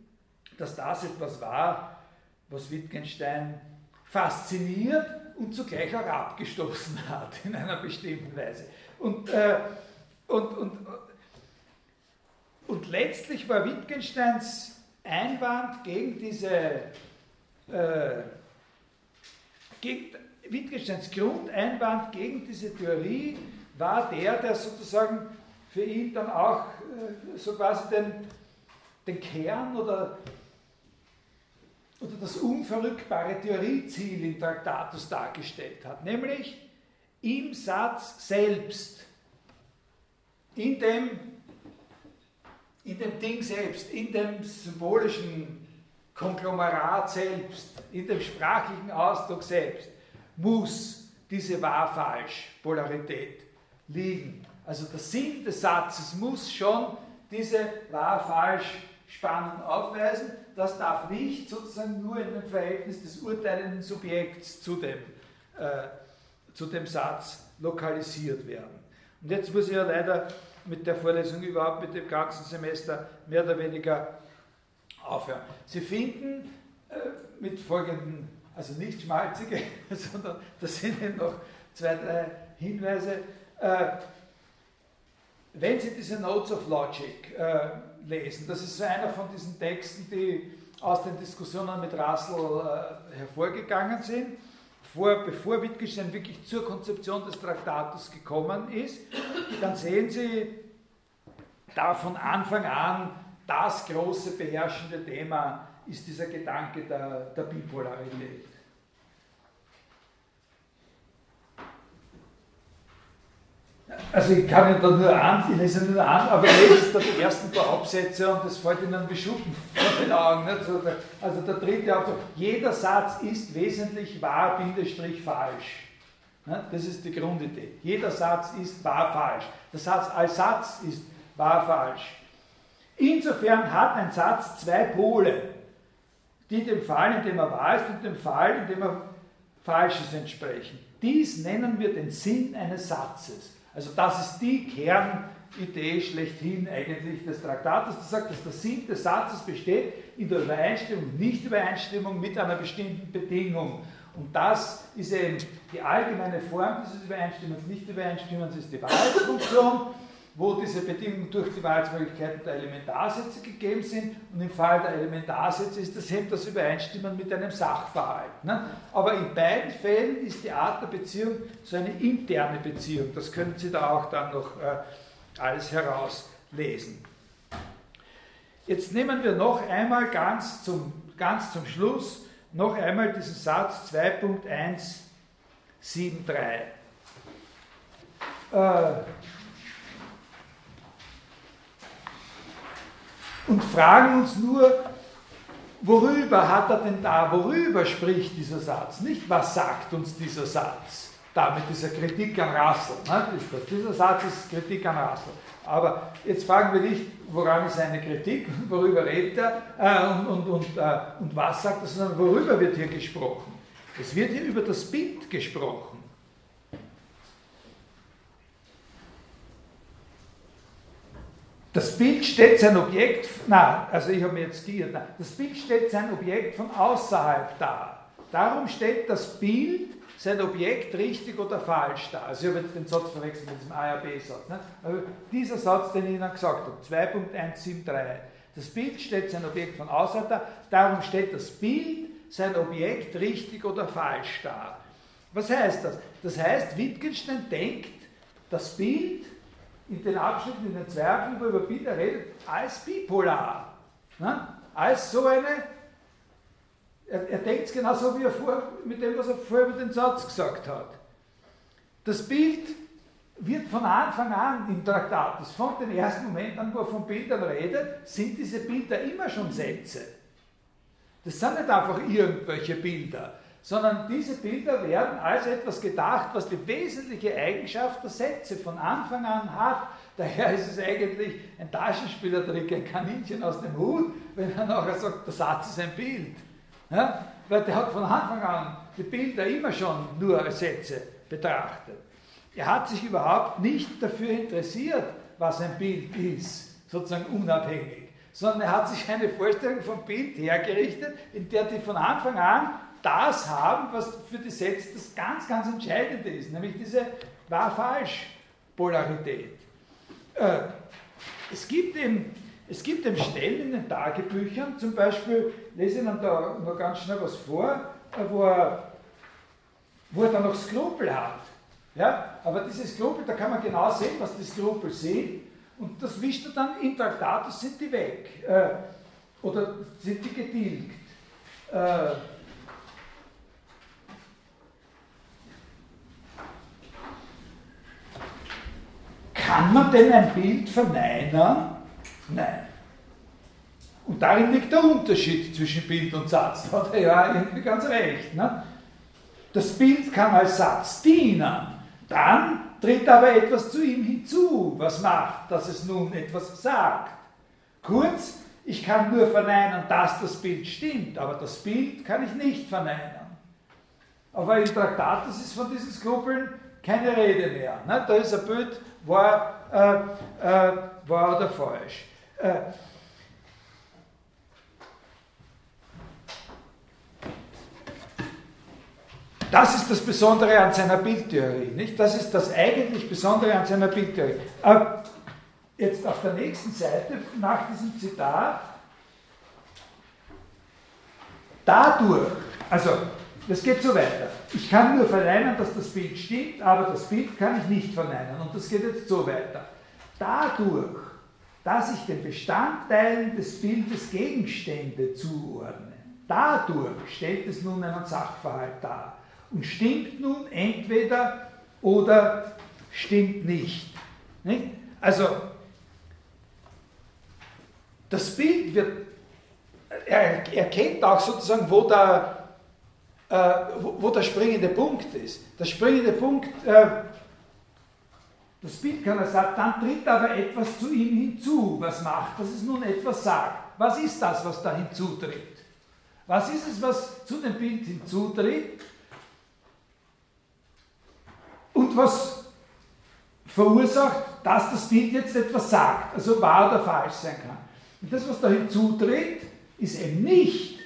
dass das etwas war, was Wittgenstein fasziniert und zugleich auch abgestoßen hat in einer bestimmten Weise. Und, äh, und, und, und letztlich war Wittgensteins Einwand gegen diese, äh, gegen, Wittgensteins Grundeinwand gegen diese Theorie war der, der sozusagen für ihn dann auch äh, so quasi den, den Kern oder, oder das unverrückbare Theorieziel in Traktatus dargestellt hat, nämlich im Satz selbst, in dem in dem Ding selbst, in dem symbolischen Konglomerat selbst, in dem sprachlichen Ausdruck selbst, muss diese Wahr-Falsch-Polarität liegen. Also der Sinn des Satzes muss schon diese Wahr-Falsch-Spannung aufweisen. Das darf nicht sozusagen nur in dem Verhältnis des urteilenden Subjekts zu dem, äh, zu dem Satz lokalisiert werden. Und jetzt muss ich ja leider mit der Vorlesung überhaupt mit dem ganzen Semester mehr oder weniger aufhören. Sie finden äh, mit folgenden, also nicht schmalzige, sondern da sind eben noch zwei, drei Hinweise. Äh, wenn Sie diese Notes of Logic äh, lesen, das ist so einer von diesen Texten, die aus den Diskussionen mit Russell äh, hervorgegangen sind, vor, bevor Wittgenstein wirklich zur Konzeption des Traktatus gekommen ist, dann sehen Sie da von Anfang an das große beherrschende Thema ist dieser Gedanke der, der Bipolarität. Also ich kann Ihnen da nur an, ich lese nur an, aber lese da die ersten paar Absätze und das fällt Ihnen wie Schuppen vor den Augen. Nicht? Also der dritte Absatz, jeder Satz ist wesentlich wahr, Bindestrich falsch. Das ist die Grundidee. Jeder Satz ist wahr, falsch. Der Satz als Satz ist wahr, falsch. Insofern hat ein Satz zwei Pole, die dem Fall, in dem er wahr ist, und dem Fall, in dem er Falsches entsprechen. Dies nennen wir den Sinn eines Satzes. Also das ist die Kernidee schlechthin eigentlich des Traktates, das sagt, dass der Sinn des Satzes besteht in der Übereinstimmung, Nicht-Übereinstimmung mit einer bestimmten Bedingung. Und das ist eben die allgemeine Form dieses Übereinstimmens, Nicht-Übereinstimmens ist die Wahrheitsfunktion, wo diese Bedingungen durch die Wahrheitsmöglichkeiten der Elementarsätze gegeben sind. Und im Fall der Elementarsätze ist das eben das Übereinstimmen mit einem Sachverhalt. Ne? Aber in beiden Fällen ist die Art der Beziehung so eine interne Beziehung. Das können Sie da auch dann noch äh, alles herauslesen. Jetzt nehmen wir noch einmal ganz zum, ganz zum Schluss noch einmal diesen Satz 2.173. Äh, und fragen uns nur, worüber hat er denn da, worüber spricht dieser Satz? Nicht, was sagt uns dieser Satz? Da mit dieser Kritik an Russell. Ne? Dieser Satz ist Kritik an Russell. Aber jetzt fragen wir nicht, woran ist seine Kritik, worüber redet er äh, und, und, und, äh, und was sagt er, sondern worüber wird hier gesprochen. Es wird hier über das Bild gesprochen. Das Bild stellt sein Objekt, na, also ich habe mir jetzt geirrt, na, das Bild stellt sein Objekt von außerhalb dar. Darum stellt das Bild sein Objekt richtig oder falsch dar. Also ich habe jetzt den Satz verwechselt mit diesem A-B-Satz. Ne? Dieser Satz, den ich Ihnen gesagt habe, 2.173, Das Bild stellt sein Objekt von außerhalb dar, darum stellt das Bild sein Objekt richtig oder falsch dar. Was heißt das? Das heißt, Wittgenstein denkt das Bild in den Abschnitten, in den Abschnitten, wo er über Bilder redet, als bipolar. Ne? Als so eine, er, er denkt es genauso wie er vor, mit dem, was er vorher über den Satz gesagt hat. Das Bild wird von Anfang an im Traktat, von dem ersten Moment an, wo er von Bildern redet, sind diese Bilder immer schon Sätze. Das sind nicht einfach irgendwelche Bilder, sondern diese Bilder werden als etwas gedacht, was die wesentliche Eigenschaft der Sätze von Anfang an hat. Daher ist es eigentlich ein Taschenspielertrick, ein Kaninchen aus dem Hut, wenn er nachher sagt, der Satz ist ein Bild. Ja? Weil der hat von Anfang an die Bilder immer schon nur als Sätze betrachtet. Er hat sich überhaupt nicht dafür interessiert, was ein Bild ist, sozusagen unabhängig, sondern er hat sich eine Vorstellung vom Bild hergerichtet, in der die von Anfang an das haben, was für die Sätze das ganz, ganz Entscheidende ist, nämlich diese Wahr-Falsch-Polarität. Äh, es gibt eben es gibt eben Stellen in den Tagebüchern, zum Beispiel, lese ich Ihnen da noch ganz schnell was vor, äh, wo er, wo er da noch Skrupel hat. Ja? Aber diese Skrupel, da kann man genau sehen, was die Skrupel sind, und das wischt er dann in Traktatus, sind die weg. Äh, oder sind die getilgt. Äh, Kann man denn ein Bild verneinern? Nein. Und darin liegt der Unterschied zwischen Bild und Satz. Da hat er ja irgendwie ganz recht. Ne? Das Bild kann als Satz dienen. Dann tritt aber etwas zu ihm hinzu, was macht, dass es nun etwas sagt. Kurz, ich kann nur verneinen, dass das Bild stimmt, aber das Bild kann ich nicht verneinen. Aber im Traktat ist von diesen Skrupeln keine Rede mehr. Ne? Da ist ein Bild, war, äh, äh, wahr oder falsch. Äh, das ist das Besondere an seiner Bildtheorie. Nicht? Das ist das eigentlich Besondere an seiner Bildtheorie. Äh, jetzt auf der nächsten Seite, nach diesem Zitat, dadurch, also das geht so weiter. Ich kann nur verneinen, dass das Bild stimmt, aber das Bild kann ich nicht verneinen. Und das geht jetzt so weiter. Dadurch, dass ich den Bestandteilen des Bildes Gegenstände zuordne, dadurch stellt es nun einen Sachverhalt dar und stimmt nun entweder oder stimmt nicht. nicht? Also, das Bild wird, er erkennt auch sozusagen, wo der äh, wo, wo, der springende Punkt ist. Der springende Punkt, äh, das Bild kann er sagen, dann tritt aber etwas zu ihm hinzu, was macht, dass es nun etwas sagt. Was ist das, was da hinzutritt? Was ist es, was zu dem Bild hinzutritt? Und was verursacht, dass das Bild jetzt etwas sagt, also wahr oder falsch sein kann. Und das, was da hinzutritt, ist eben nicht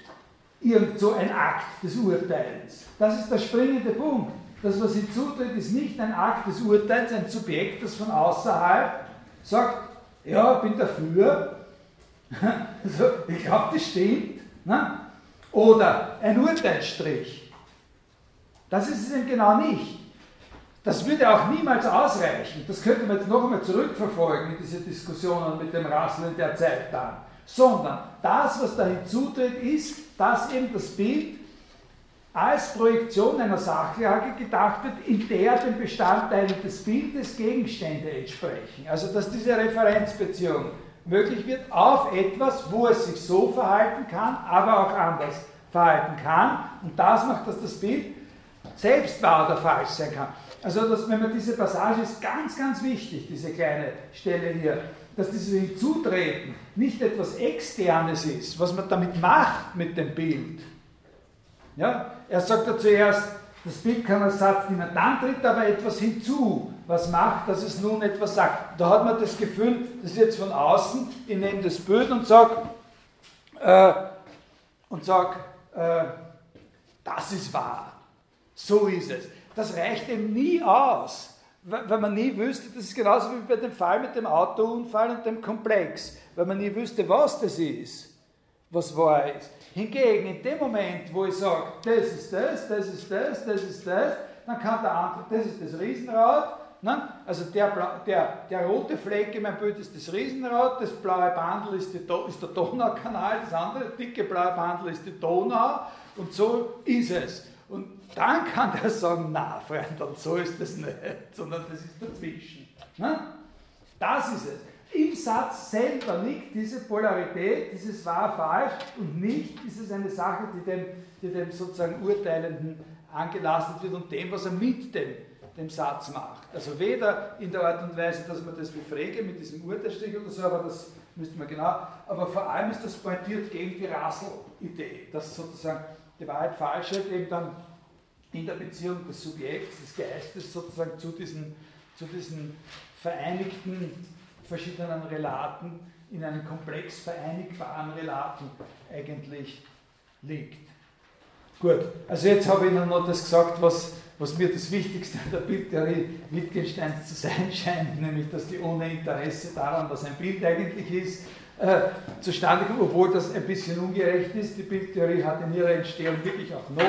irgend so ein Akt des Urteils. Das ist der springende Punkt. Das, was hinzutritt, ist nicht ein Akt des Urteils, ein Subjekt, das von außerhalb sagt, ja, ich bin dafür, also, ich glaube, das stimmt, ne? oder ein Urteilsstrich. Das ist es eben genau nicht. Das würde auch niemals ausreichen. Das könnte man jetzt noch einmal zurückverfolgen in diese Diskussionen mit dem Rasseln der Zeit dann. Sondern das, was da hinzutritt, ist, dass eben das Bild als Projektion einer Sachlage gedacht wird, in der den Bestandteilen des Bildes Gegenstände entsprechen. Also dass diese Referenzbeziehung möglich wird auf etwas, wo es sich so verhalten kann, aber auch anders verhalten kann. Und das macht, dass das Bild selbst wahr oder falsch sein kann. Also dass, wenn man diese Passage ist ganz, ganz wichtig, diese kleine Stelle hier, dass dieses Hinzutreten nicht etwas Externes ist, was man damit macht mit dem Bild. Ja? Er sagt ja zuerst, das Bild kann als Satz dienen, dann tritt aber etwas hinzu, was macht, dass es nun etwas sagt. Da hat man das Gefühl, das ist jetzt von außen, ich nehme das Bild und sage, äh, und sag, äh, das ist wahr. So ist es. Das reicht eben nie aus weil man nie wüsste, das ist genauso wie bei dem Fall mit dem Autounfall und dem Komplex, weil man nie wüsste, was das ist, was wahr ist. Hingegen, in dem Moment, wo ich sage, das ist das, das ist das, das ist das, dann kann der andere, das ist das Riesenrad, ne? also der, der, der rote Fleck in meinem Bild ist das Riesenrad, das blaue Bandel ist, ist der Donaukanal, das andere dicke blaue Bandel ist die Donau und so ist es. Und dann kann der sagen, na Freund, und so ist das nicht, sondern das ist dazwischen. Ne? Das ist es. Im Satz selber liegt diese Polarität, dieses wahr-falsch und nicht ist es eine Sache, die dem, die dem sozusagen Urteilenden angelastet wird und dem, was er mit dem, dem Satz macht. Also weder in der Art und Weise, dass man das wie Frege mit diesem Urteilsstrich oder so, aber das müsste man genau, aber vor allem ist das pointiert gegen die Rassel-Idee, dass sozusagen die Wahrheit Falschheit eben dann in der Beziehung des Subjekts, des Geistes sozusagen zu diesen, zu diesen vereinigten verschiedenen Relaten, in einem komplex vereinigbaren Relaten eigentlich liegt. Gut, also jetzt habe ich Ihnen noch das gesagt, was, was mir das Wichtigste an der Bildtheorie Wittgensteins zu sein scheint, nämlich dass die ohne Interesse daran, was ein Bild eigentlich ist, äh, zustande kommt, obwohl das ein bisschen ungerecht ist. Die Bildtheorie hat in ihrer Entstehung wirklich auch noch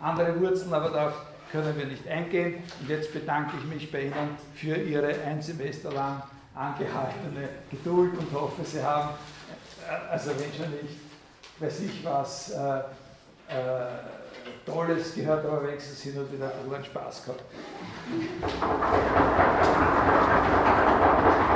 andere Wurzeln, aber darauf können wir nicht eingehen. Und jetzt bedanke ich mich bei Ihnen für Ihre ein Semester lang angehaltene Geduld und hoffe, Sie haben, äh, also wenn schon nicht, weiß ich was, äh, äh, Tolles gehört, aber wenigstens hin und wieder einen Spaß gehabt. Applaus